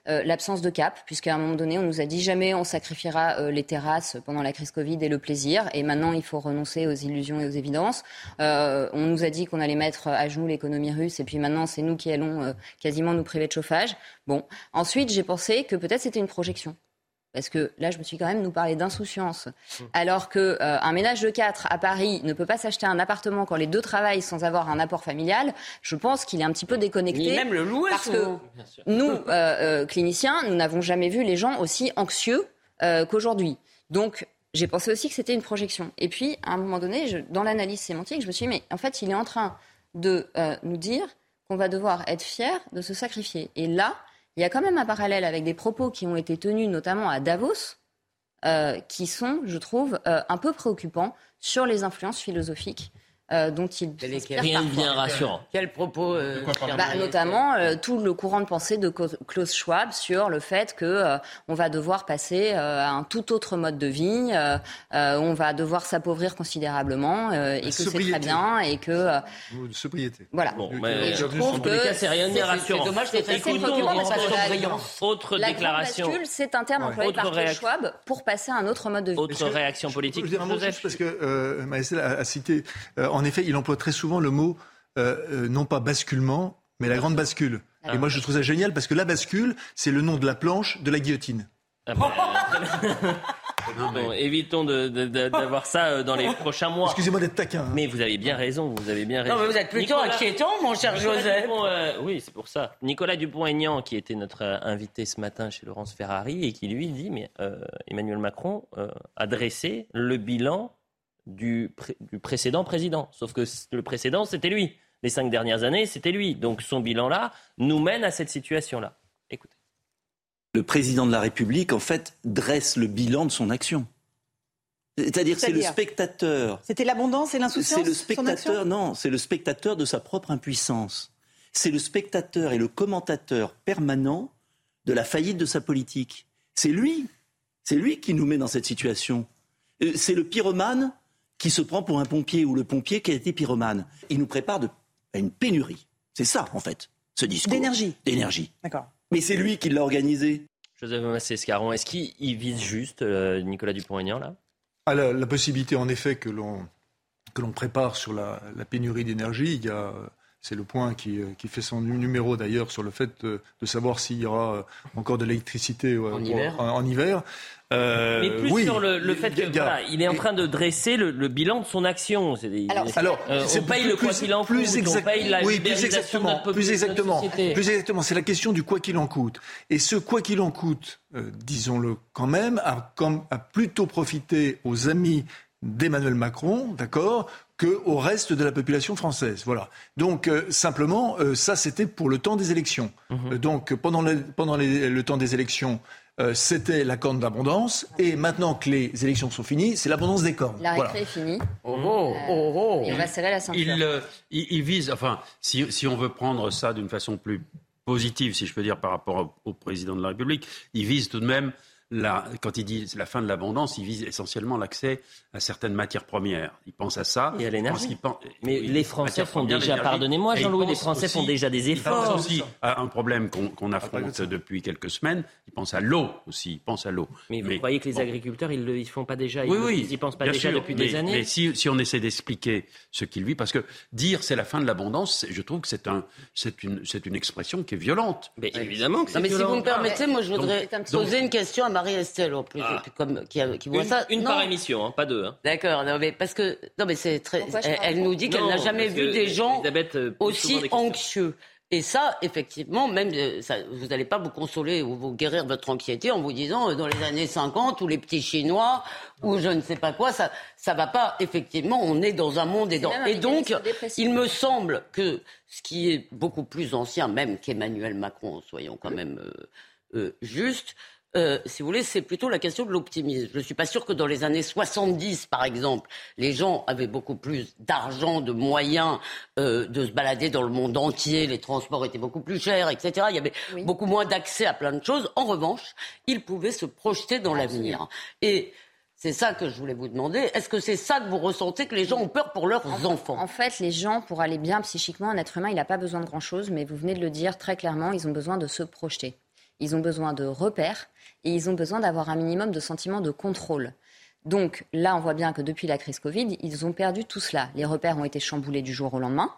l'absence de cap, puisqu'à un moment donné, on nous a dit jamais on sacrifiera les terrasses pendant la crise Covid et le plaisir, et maintenant il faut renoncer aux illusions et aux évidences. on nous a dit qu'on allait mettre à genoux l'économie russe, et puis maintenant c'est nous qui allons quasiment nous priver de chauffage. Bon, ensuite j'ai pensé que peut-être c'était une projection. Parce que là, je me suis quand même nous parler d'insouciance. Mmh. Alors qu'un euh, un ménage de quatre à Paris ne peut pas s'acheter un appartement quand les deux travaillent sans avoir un apport familial, je pense qu'il est un petit peu déconnecté. même le louer, parce que nous, euh, euh, cliniciens, nous n'avons jamais vu les gens aussi anxieux qu'aujourd'hui. Donc, j'ai pensé aussi que c'était une projection. Et puis, à un moment donné, je, dans l'analyse sémantique, je me suis dit, mais en fait, il est en train de nous dire qu'on va devoir être fier de se sacrifier. Et là, il y a quand même un parallèle avec des propos qui ont été tenus notamment à Davos, euh, qui sont, je trouve, euh, un peu préoccupants sur les influences philosophiques euh, dont il Rien ne vient rassurant. Quel propos euh, bah, Notamment euh, tout le courant de pensée de Klaus Schwab sur le fait que on va devoir passer à un tout autre mode de vie, on va devoir s'appauvrir considérablement et que c'est très bien et que sobriété. Voilà. Bon, mais je trouve que c'est rien de rassurant. C'est dommage que c'est autre la déclaration. c'est un terme employé par Klaus Schwab pour passer à un autre mode de vie. Autre réaction politique. Je, je, je, Joseph. parce que euh, Maëstel a, a cité en effet, il emploie très souvent le mot euh, euh, non pas basculement, mais la grande bascule. Et moi, je trouve ça génial parce que la bascule, c'est le nom de la planche de la guillotine. Ah bon, évitons d'avoir ça euh, dans les prochains mois. Excusez-moi d'être taquin. Hein. Mais vous avez bien raison, vous avez bien raison. Non, mais vous êtes plutôt inquiétant, mon cher Joseph. oui, c'est pour ça. Nicolas Dupont-Aignan, qui était notre invité ce matin chez Laurence Ferrari, et qui lui dit, mais Emmanuel Macron a dressé le bilan du, du précédent président. Sauf que le précédent, c'était lui. Les cinq dernières années, c'était lui. Donc son bilan-là nous mène à cette situation-là. Écoutez. Le président de la République, en fait, dresse le bilan de son action. C'est-à-dire c'est le spectateur. C'était l'abondance et l'insouciance C'est le spectateur, non, c'est le spectateur de sa propre impuissance. C'est le spectateur et le commentateur permanent de la faillite de sa politique. C'est lui. C'est lui qui nous met dans cette situation. Euh, c'est le pyromane qui se prend pour un pompier ou le pompier qui a été pyromane. Il nous prépare à une pénurie. C'est ça, en fait, ce discours. D'énergie. D'énergie. D'accord. Mais c'est lui qui l'a organisé. Joseph Massé-Escaron, est-ce qu'il vise juste euh, Nicolas Dupont-Aignan, là? Ah, la, possibilité, en effet, que l'on que l'on prépare sur la, pénurie d'énergie. Il y a, c'est le point qui, euh, qui, fait son numéro d'ailleurs sur le fait de, savoir s'il y aura euh, encore de l'électricité en, hiver. en, hiver. Euh, Mais plus sur le, fait qu'il il est en train de dresser le, bilan de son action. Alors, alors euh, on paye le quoi qu'il en coûte, plus on paye la oui, plus exactement, plus exactement, plus exactement. C'est la question du quoi qu'il en coûte. Et ce quoi qu'il en coûte, euh, disons-le quand même, a, a plutôt profité aux amis d'Emmanuel Macron, d'accord, qu'au reste de la population française. Voilà. Donc euh, simplement, ça c'était pour le temps des élections. Mhm. donc pendant, le, pendant le temps des élections, euh, c'était la corne d'abondance. Et maintenant que les élections sont finies, c'est l'abondance des cornes. La récré est finie. Oh, oh, oh, oh. Il va serrer la ceinture. Euh, il, il, vise, enfin, si, si on veut prendre ça d'une façon plus positive, si je peux dire, par rapport au président de la République, il vise tout de même quand il dit la fin de l'abondance, il vise essentiellement l'accès à certaines matières premières. Il pense à ça. Et à l'énergie. Mais les Français font déjà, pardonnez-moi Jean-Louis, les Français font déjà des efforts. Il pense aussi à un problème qu'on affronte depuis quelques semaines. Il pense à l'eau aussi. Il pense à l'eau. Mais vous croyez que les agriculteurs, ils ne font pas déjà Oui, oui. Ils n'y pensent pas déjà depuis des années Mais si, si on essaie d'expliquer ce qu'il vit, parce que dire c'est la fin de l'abondance, je trouve que c'est un, une, une expression qui est violente. Mais évidemment que c'est Mais si vous me permettez, moi je voudrais poser une question à Marie-Estelle, en plus, ah. comme, qui, qui voit une, ça. Une par émission, hein, pas deux. Hein. D'accord, non, mais parce que. Non, mais c'est très. Elle, nous dit qu'elle n'a jamais vu des gens euh, aussi anxieux. Et ça, effectivement, même euh, ça, vous n'allez pas vous consoler ou vous guérir votre anxiété en vous disant euh, dans les années 50 ou les petits Chinois ou je ne sais pas quoi, ça ça va pas. Effectivement, on est dans un monde et, et donc il me semble que ce qui est beaucoup plus ancien, même qu'Emmanuel Macron, soyons quand même euh, justes, euh, si vous voulez, c'est plutôt la question de l'optimisme. Je ne suis pas sûr que dans les années 70, par exemple, les gens avaient beaucoup plus d'argent, de moyens euh, de se balader dans le monde entier, les transports étaient beaucoup plus chers, etc. Il y avait beaucoup moins d'accès à plein de choses. En revanche, ils pouvaient se projeter dans l'avenir. Et c'est ça que je voulais vous demander. Est-ce que c'est ça que vous ressentez, que les gens ont peur pour leurs enfants? En fait, les gens, pour aller bien psychiquement, un être humain, il n'a pas besoin de grand-chose, mais vous venez de le dire très clairement, ils ont besoin de se projeter. Ils ont besoin de repères et ils ont besoin d'avoir un minimum de sentiment de contrôle. Donc là, on voit bien que depuis la crise Covid, ils ont perdu tout cela. Les repères ont été chamboulés du jour au lendemain.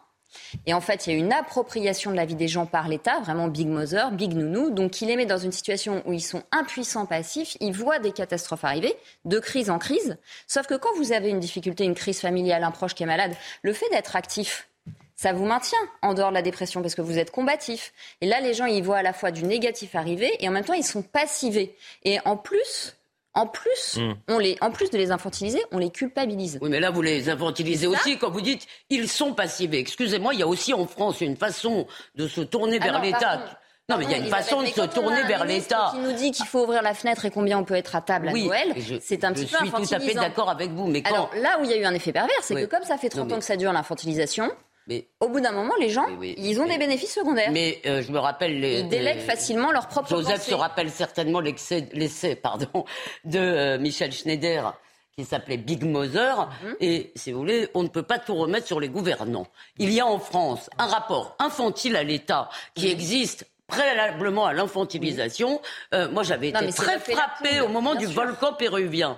Et en fait, il y a une appropriation de la vie des gens par l'État, vraiment Big Mother, Big Nounou. Donc, il les met dans une situation où ils sont impuissants, passifs, ils voient des catastrophes arriver, de crise en crise. Sauf que quand vous avez une difficulté, une crise familiale, un proche qui est malade, le fait d'être actif, ça vous maintient en dehors de la dépression parce que vous êtes combatif. Et là, les gens, ils voient à la fois du négatif arriver et en même temps, ils sont passivés. Et en plus, en plus, hmm. on les, en plus de les infantiliser, on les culpabilise. Oui, mais là, vous les infantilisez aussi quand vous dites ils sont passivés. Excusez-moi, il y a aussi en France une façon de se tourner vers l'État. Non, mais il y a une façon de se tourner vers l'État. Qui nous dit qu'il faut ouvrir la fenêtre et combien on peut être à table à Noël. C'est un petit peu infantilisant. Je suis tout à fait d'accord avec vous. Mais quand... Alors là où il y a eu un effet pervers, c'est que comme ça fait 30 ans que ça dure l'infantilisation, mais au bout d'un moment, les gens, ils ont des bénéfices secondaires. Mais euh, je me rappelle les, ils délèguent facilement leur propre. Joseph se rappelle certainement l'essai, pardon, de euh, Michel Schneider qui s'appelait Big Mother. Mhm. Et si vous voulez, on ne peut pas tout remettre sur les gouvernants. Il y a en France un rapport infantile à l'État qui existe préalablement à l'infantilisation. Euh, moi, j'avais été très frappé au moment du volcan péruvien.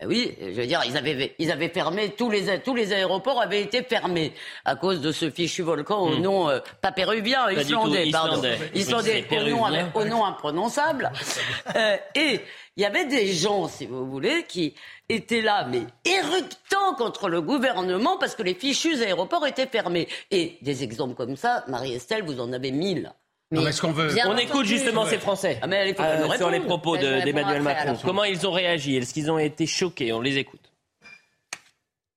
Ben oui, je veux dire, ils avaient, ils avaient fermé, tous les, tous les aéroports avaient été fermés à cause de ce fichu volcan au hmm. nom, euh, pas péruvien, islandais, pardon. Islandais, au, nom, au nom imprononçable. euh, et il y avait des gens, si vous voulez, qui étaient là, mais éructants contre le gouvernement parce que les fichus aéroports étaient fermés. Et des exemples comme ça, Marie-Estelle, vous en avez mille. Mais qu'on veut... On écoute justement ces Français ah, mais euh, sur les propos d'Emmanuel Macron. Comment ils ont réagi? Est-ce qu'ils ont été choqués? On les écoute.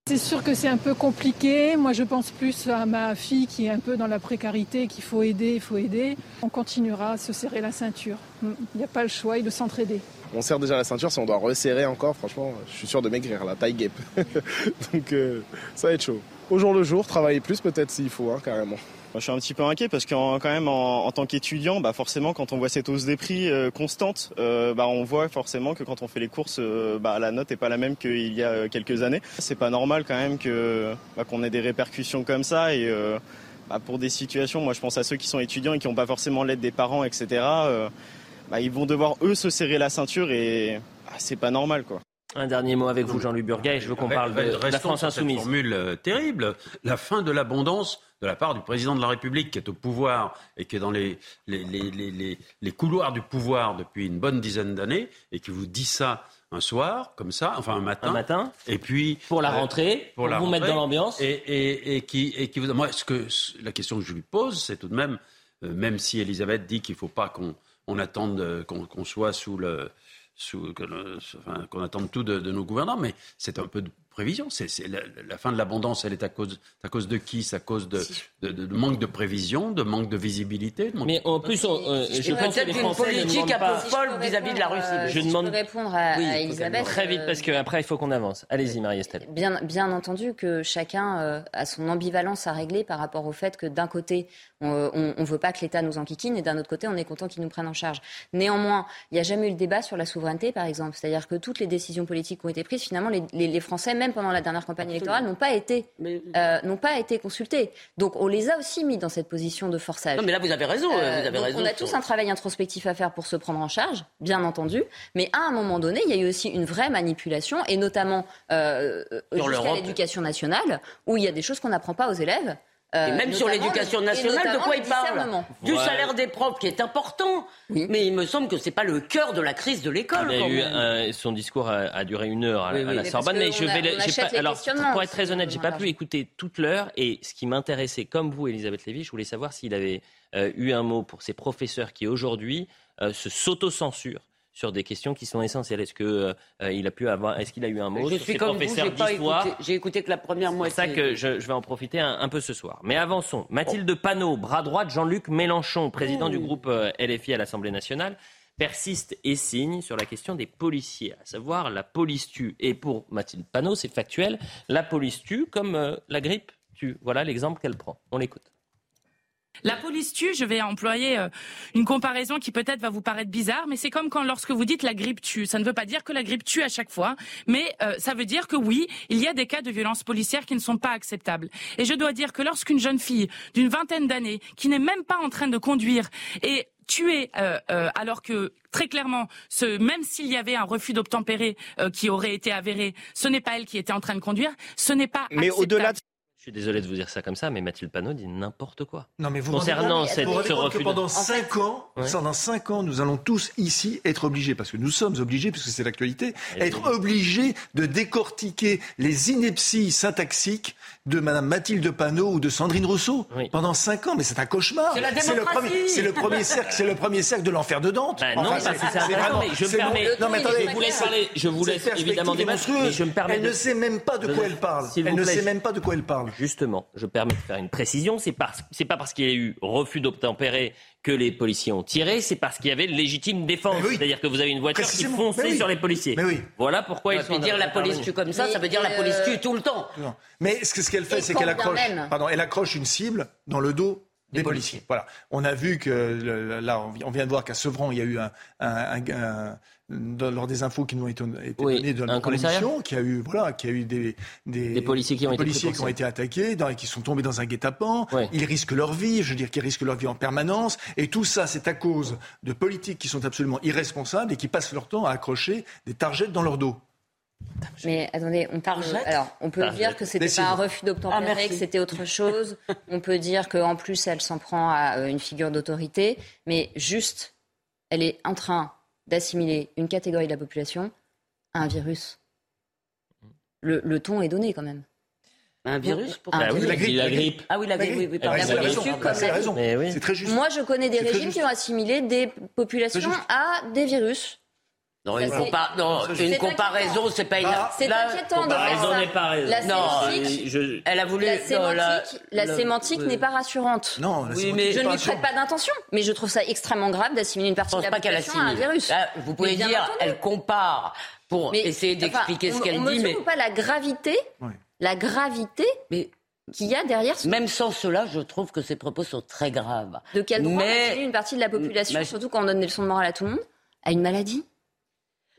C'est sûr que c'est un peu compliqué. Moi, je pense plus à ma fille qui est un peu dans la précarité, qu'il faut aider, il faut aider. On continuera à se serrer la ceinture. Il n'y a pas le choix, il de s'entraider. On serre déjà la ceinture, si on doit resserrer encore, franchement, je suis sûr de maigrir, la taille guêpe. Donc, euh, ça va être chaud. Au jour le jour, travailler plus peut-être s'il faut, hein, carrément je suis un petit peu inquiet parce que quand même en, tant qu'étudiant, bah forcément quand on voit cette hausse des prix euh, constante, euh, bah on voit forcément que quand on fait les courses, euh, bah, la note est pas la même qu'il y a quelques années. C'est pas normal quand même que bah, qu'on ait des répercussions comme ça et bah, pour des situations, moi je pense à ceux qui sont étudiants et qui n'ont pas forcément l'aide des parents, etc. bah, ils vont devoir eux se serrer la ceinture et bah, c'est pas normal quoi. Un dernier mot avec vous, Jean-Luc Burguet. Je veux qu'on parle de, la France insoumise. Cette formule terrible, la fin de l'abondance de la part du président de la République qui est au pouvoir et qui est dans les, les, couloirs du pouvoir depuis une bonne dizaine d'années et qui vous dit ça un soir, comme ça, enfin un matin. Un matin. Et puis. Pour la euh, rentrée, pour, vous mettre dans l'ambiance. Et, qui, et qui vous. Moi, ce que, la question que je lui pose, c'est tout de même, euh, même si Elisabeth dit qu'il ne faut pas qu'on attende euh, qu'on soit sous le. qu'on attende tout de, de, nos gouvernants, mais c'est un peu prévision. C'est, la, fin de l'abondance, elle est à cause, à cause de qui? C'est à cause de, de, manque de prévision, de manque de visibilité. Mais en plus, euh, je pense que les Français politique un peu folle vis-à-vis de la Russie. je, demande... répondre à, Elisabeth. Très vite, parce qu'après, il faut qu'on avance. Allez-y, Marie-Estelle. Bien, bien entendu que chacun euh, a son ambivalence à régler par rapport au fait que d'un côté, on ne veut pas que l'État nous enquiquine et d'un autre côté, on est content qu'il nous prenne en charge. Néanmoins, il n'y a jamais eu le débat sur la souveraineté, par exemple. C'est-à-dire que toutes les décisions politiques qui ont été prises, finalement, les, les Français, même pendant la dernière campagne électorale, n'ont pas été euh, n'ont pas été consultés. Donc on les a aussi mis dans cette position de forçage. Non, mais là vous avez raison. Euh, vous avez raison on a tous un travail introspectif à faire pour se prendre en charge, bien entendu. Mais à un moment donné, il y a eu aussi une vraie manipulation, et notamment euh, jusqu'à l'éducation nationale, où il y a des choses qu'on n'apprend pas aux élèves. Euh, et même sur l'éducation nationale, de quoi il parle Du salaire des profs qui est important. Mais il me semble que c'est pas le cœur de la crise de l'école. son discours a, duré une heure à, la Sorbonne, mais je vais. alors, pour être très honnête, j'ai pas pu écouter toute l'heure. Et ce qui m'intéressait, comme vous, Elisabeth Lévy, je voulais savoir s'il avait euh, eu un mot pour ces professeurs qui aujourd'hui euh, se s'autocensurent sur des questions qui sont essentielles. Est-ce que euh, il a pu avoir, est-ce qu'il a eu un mot Je suis comme vous, j'ai pas écouté, j'ai écouté que la première moitié. C'est ça que je, vais en profiter un, peu ce soir. Mais avançons. Mathilde Panot, bras droit de Jean-Luc Mélenchon, président du groupe euh, LFI à l'Assemblée nationale, persiste et signe sur la question des policiers, à savoir la police tue. Et pour Mathilde Panot, c'est factuel, la police tue comme euh, la grippe tue. Voilà l'exemple qu'elle prend. On l'écoute. La police tue, je vais employer euh, une comparaison qui peut-être va vous paraître bizarre, mais c'est comme quand lorsque vous dites la grippe tue. Ça ne veut pas dire que la grippe tue à chaque fois, mais euh, ça veut dire que oui, il y a des cas de violence policière qui ne sont pas acceptables. Et je dois dire que lorsqu'une jeune fille d'une vingtaine d'années, qui n'est même pas en train de conduire, est tuée euh, alors que très clairement, ce, même s'il y avait un refus d'obtempérer qui aurait été avéré, ce n'est pas elle qui était en train de conduire, ce n'est pas. Mais au-delà suis désolé de vous dire ça comme ça, mais Mathilde Panot dit n'importe quoi. Non, mais vous concernant cette, ce refus que pendant 5 ans, pendant cinq ans, nous allons tous ici être obligés, parce que nous sommes obligés, puisque c'est l'actualité, être obligés de décortiquer les inepties syntaxiques de Madame Mathilde Panot ou de Sandrine Rousseau pendant 5 ans. Mais c'est un cauchemar. C'est le premier, c'est le premier cercle, c'est le premier cercle de l'enfer de Dante. Bah non, parce que c'est vraiment. Je me permets. Non, mais attendez, je vous laisse parler. Je vous laisse évidemment débattre. Mais je me permets. Elle ne sait même pas de quoi elle parle. Elle ne sait même pas de quoi elle parle. Justement, je permets de faire une précision, c'est parce, c'est pas parce qu'il y a eu refus d'obtempérer que les policiers ont tiré, c'est parce qu'il y avait légitime défense. C'est-à-dire que vous avez une voiture qui fonçait sur les policiers. Voilà pourquoi ils sont. dire la police tue comme ça, ça veut dire la police tue tout le temps. Mais ce ce qu'elle fait, c'est qu'elle accroche, pardon, elle accroche une cible dans le dos des, policiers. Voilà. On a vu que là, on vient de voir qu'à Sevran, il y a eu un, un, un, lors des infos qui nous ont été, données de la commission, qui a eu voilà, qui a eu des, des, policiers qui ont, été, policiers qui ont été attaqués, dans, qui sont tombés dans un guet-apens. Ils risquent leur vie, je veux dire qu'ils risquent leur vie en permanence. Et tout ça, c'est à cause de politiques qui sont absolument irresponsables et qui passent leur temps à accrocher des targets dans leur dos. Mais attendez, on peut, alors, on peut dire que c'était pas un refus d'obtempérer, ah, que c'était autre chose. on peut dire qu'en plus, elle s'en prend à euh, une figure d'autorité. Mais juste, elle est en train d'assimiler une catégorie de la population à un virus. Le, ton est donné quand même. Un virus pour ah, oui, la, grippe, la grippe. Ah oui, la grippe, oui, oui, la raison. C'est très juste. Moi, je connais des régimes qui ont assimilé des populations à des virus. Non, une, compa non, une comparaison, c'est pas une. C'est inquiétant de faire ça. La sémantique, je... elle a voulu. La sémantique, la, la sémantique n'est pas rassurante. Non, la oui, mais je ne lui prête pas d'intention, mais je trouve ça extrêmement grave d'assimiler une partie de la population à un virus. Là, vous pouvez dire, elle compare pour essayer d'expliquer ce qu'elle dit, mais pas la gravité, la gravité. Mais qu'il y a derrière Même sans cela, je trouve que ces propos sont très graves. De quel droit mais... une partie de la population, surtout quand on donne des leçons de morale à tout le monde, à une maladie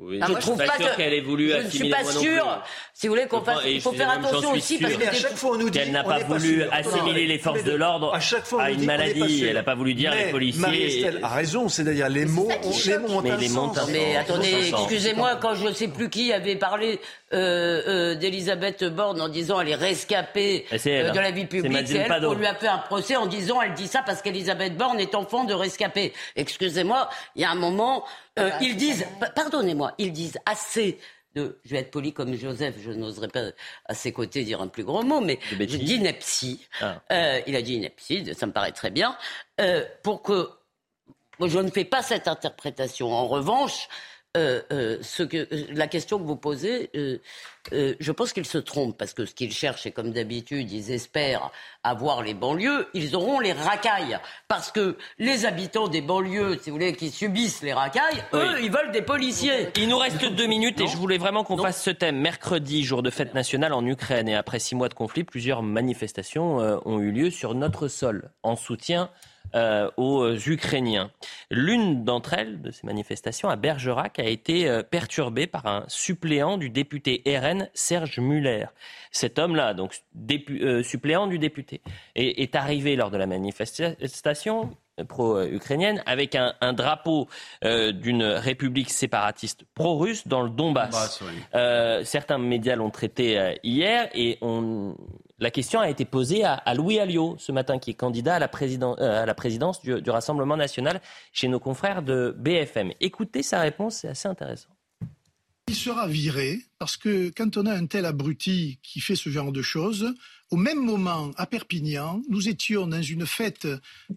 oui, je trouve pas qu'elle ait voulu Je ne suis pas sûr. Si vous voulez qu'on fasse, il faut faire attention aussi parce qu'à chaque fois on nous dit qu'elle n'a pas voulu assimiler les forces de l'ordre à, chaque fois, à une maladie. Elle n'a pas voulu dire les policiers. Marie-Estelle a raison, c'est d'ailleurs les mots, les mots ont un sens. Mais attendez, excusez-moi, quand je ne sais plus qui avait parlé euh, euh, d'Elisabeth Borne en disant elle est rescapée euh, de la vie publique, on lui a fait un procès en disant elle dit ça parce qu'Elisabeth Borne est enfant de rescapée. Excusez-moi, il y a un moment euh, ils disent, pardonnez-moi, ils disent assez de, je vais être poli comme Joseph, je n'oserais pas à ses côtés dire un plus gros mot, mais je dis ineptie. Ah. Euh, il a dit ineptie, ça me paraît très bien, euh, pour que je ne fais pas cette interprétation. En revanche, euh, euh, ce que, euh, la question que vous posez, je pense qu'ils se trompent parce que ce qu'ils cherchent, c'est comme d'habitude, ils espèrent avoir les banlieues, ils auront les racailles. Parce que les habitants des banlieues, si vous voulez, qui subissent les racailles, eux, ils veulent des policiers. Il nous reste deux minutes et je voulais vraiment qu'on fasse ce thème. Mercredi, jour de fête nationale en Ukraine et après six mois de conflit, plusieurs manifestations ont eu lieu sur notre sol en soutien euh, aux Ukrainiens. L'une d'entre elles, de ces manifestations à Bergerac, a été euh, perturbée par un suppléant du député RN Serge Muller. Cet homme-là, donc euh, suppléant du député, est, arrivé lors de la manifestation pro-ukrainienne avec un, drapeau d'une république séparatiste pro-russe dans le Donbass. certains médias l'ont traité hier et on, la question a été posée à, Louis Alliot ce matin, qui est candidat à la, euh, présidence du, du Rassemblement national chez nos confrères de BFM. Écoutez sa réponse, c'est assez intéressant. Il sera viré parce que quand on a un tel abruti qui fait ce genre de choses, au même moment, à Perpignan, nous étions dans une fête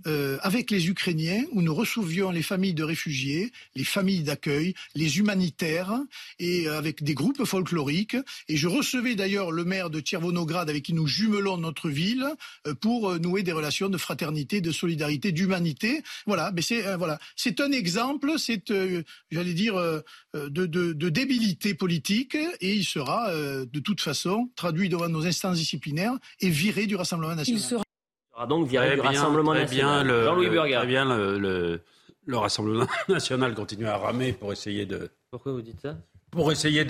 euh, avec les Ukrainiens où nous recevions les familles de réfugiés, les familles d'accueil, les humanitaires et euh, avec des groupes folkloriques. Et je recevais d'ailleurs le maire de Tchervonograd avec qui nous jumelons notre ville euh, pour nouer des relations de fraternité, de solidarité, d'humanité. Voilà, mais c'est voilà, c'est un exemple, c'est j'allais dire de, de, de, débilité politique et il sera de toute façon traduit devant nos instances disciplinaires et viré du Rassemblement national. Il sera donc viré du Rassemblement national. Jean-Louis Burgard. Très bien, le, le, Rassemblement national continue à ramer pour essayer de. Pourquoi vous dites ça? pour essayer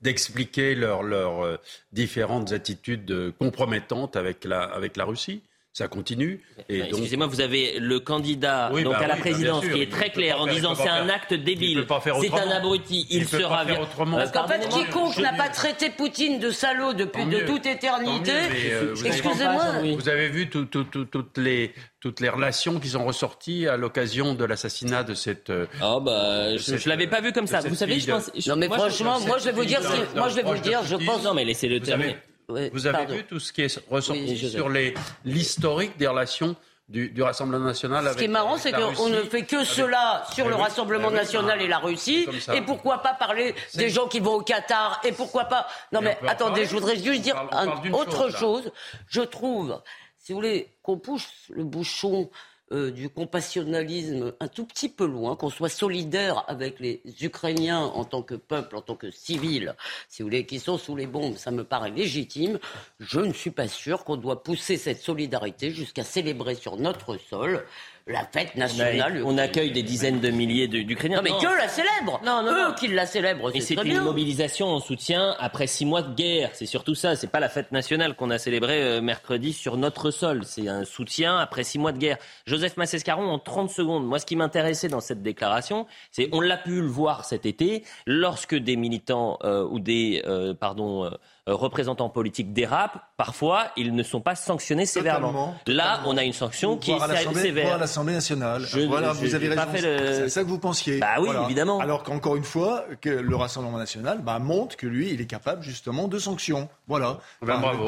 d'expliquer leurs leur, euh, différentes attitudes euh, compromettantes avec la, avec la Russie ça continue. Excusez-moi, vous avez le candidat donc bah à la présidence qui est très clair en disant c'est un acte débile, c'est un abruti, il, sera autrement. Parce qu'en fait, quiconque n'a pas traité Poutine de salaud depuis de toute éternité, euh, excusez-moi. Vous avez vu toutes les toutes les relations qui sont ressorties à l'occasion de l'assassinat de cette. oh bah, je, ne l'avais pas vu comme ça. Vous savez, je pense. Non mais franchement, moi je vais vous dire, moi je vais vous dire, je pense. Non mais laissez-le terminer. Vous avez vu tout ce qui est ressorti sur l'historique des relations du, du Rassemblement national. Ce qui est marrant, c'est qu'on ne fait que cela sur le Rassemblement national et la Russie. Et pourquoi pas parler des gens qui vont au Qatar Et pourquoi pas Non mais attendez, je voudrais juste dire autre chose. Je trouve, si vous voulez, qu'on pousse le bouchon euh, du compassionnalisme un tout petit peu loin, qu'on soit solidaire avec les Ukrainiens en tant que peuple, en tant que civils, si vous voulez, qui sont sous les bombes, ça me paraît légitime. Je ne suis pas sûr qu'on doit pousser cette solidarité jusqu'à célébrer sur notre sol la fête nationale. On, accueille des dizaines de milliers d'Ukrainiens. Non, mais que la célèbre Non, non, Eux qui la célèbrent, c'est c'est une mobilisation en soutien après six mois de guerre. C'est surtout ça. C'est pas la fête nationale qu'on a célébrée euh, mercredi sur notre sol. C'est un soutien après six mois de guerre. Joseph Massescaron, en 30 secondes. Moi, ce qui m'intéressait dans cette déclaration, c'est on l'a pu le voir cet été, lorsque des militants euh, ou des, euh, pardon, euh, représentants politiques dérapent, parfois ils ne sont pas sanctionnés sévèrement. Là, on a une sanction qui est sévère. à l'Assemblée nationale. voilà, vous avez raison. C'est ça que vous pensiez. Bah oui, évidemment. Alors qu'encore une fois, que le Rassemblement national bah, montre que lui, il est capable justement de sanctions. Voilà. Ben, bravo.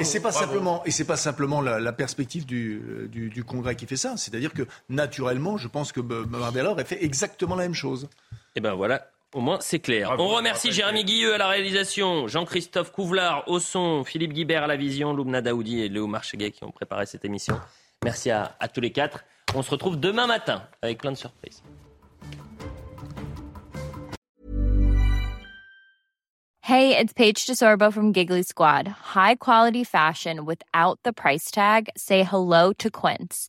et c'est pas simplement, et c'est pas simplement la, perspective du, du, Congrès qui fait ça. C'est-à-dire que naturellement, je pense que Barbella aurait fait exactement la même chose. Et eh ben voilà, au moins, c'est clair. On remercie Jérémy Guilleux à la réalisation, Jean-Christophe Couvlar au son, Philippe Guibert à la vision, Loubna Daoudi et Léo Marcheguet qui ont préparé cette émission. Merci à, à tous les quatre. On se retrouve demain matin avec plein de surprises. Hey, it's Paige DeSorbo from Giggly Squad. High quality fashion without the price tag. Say hello to Quince.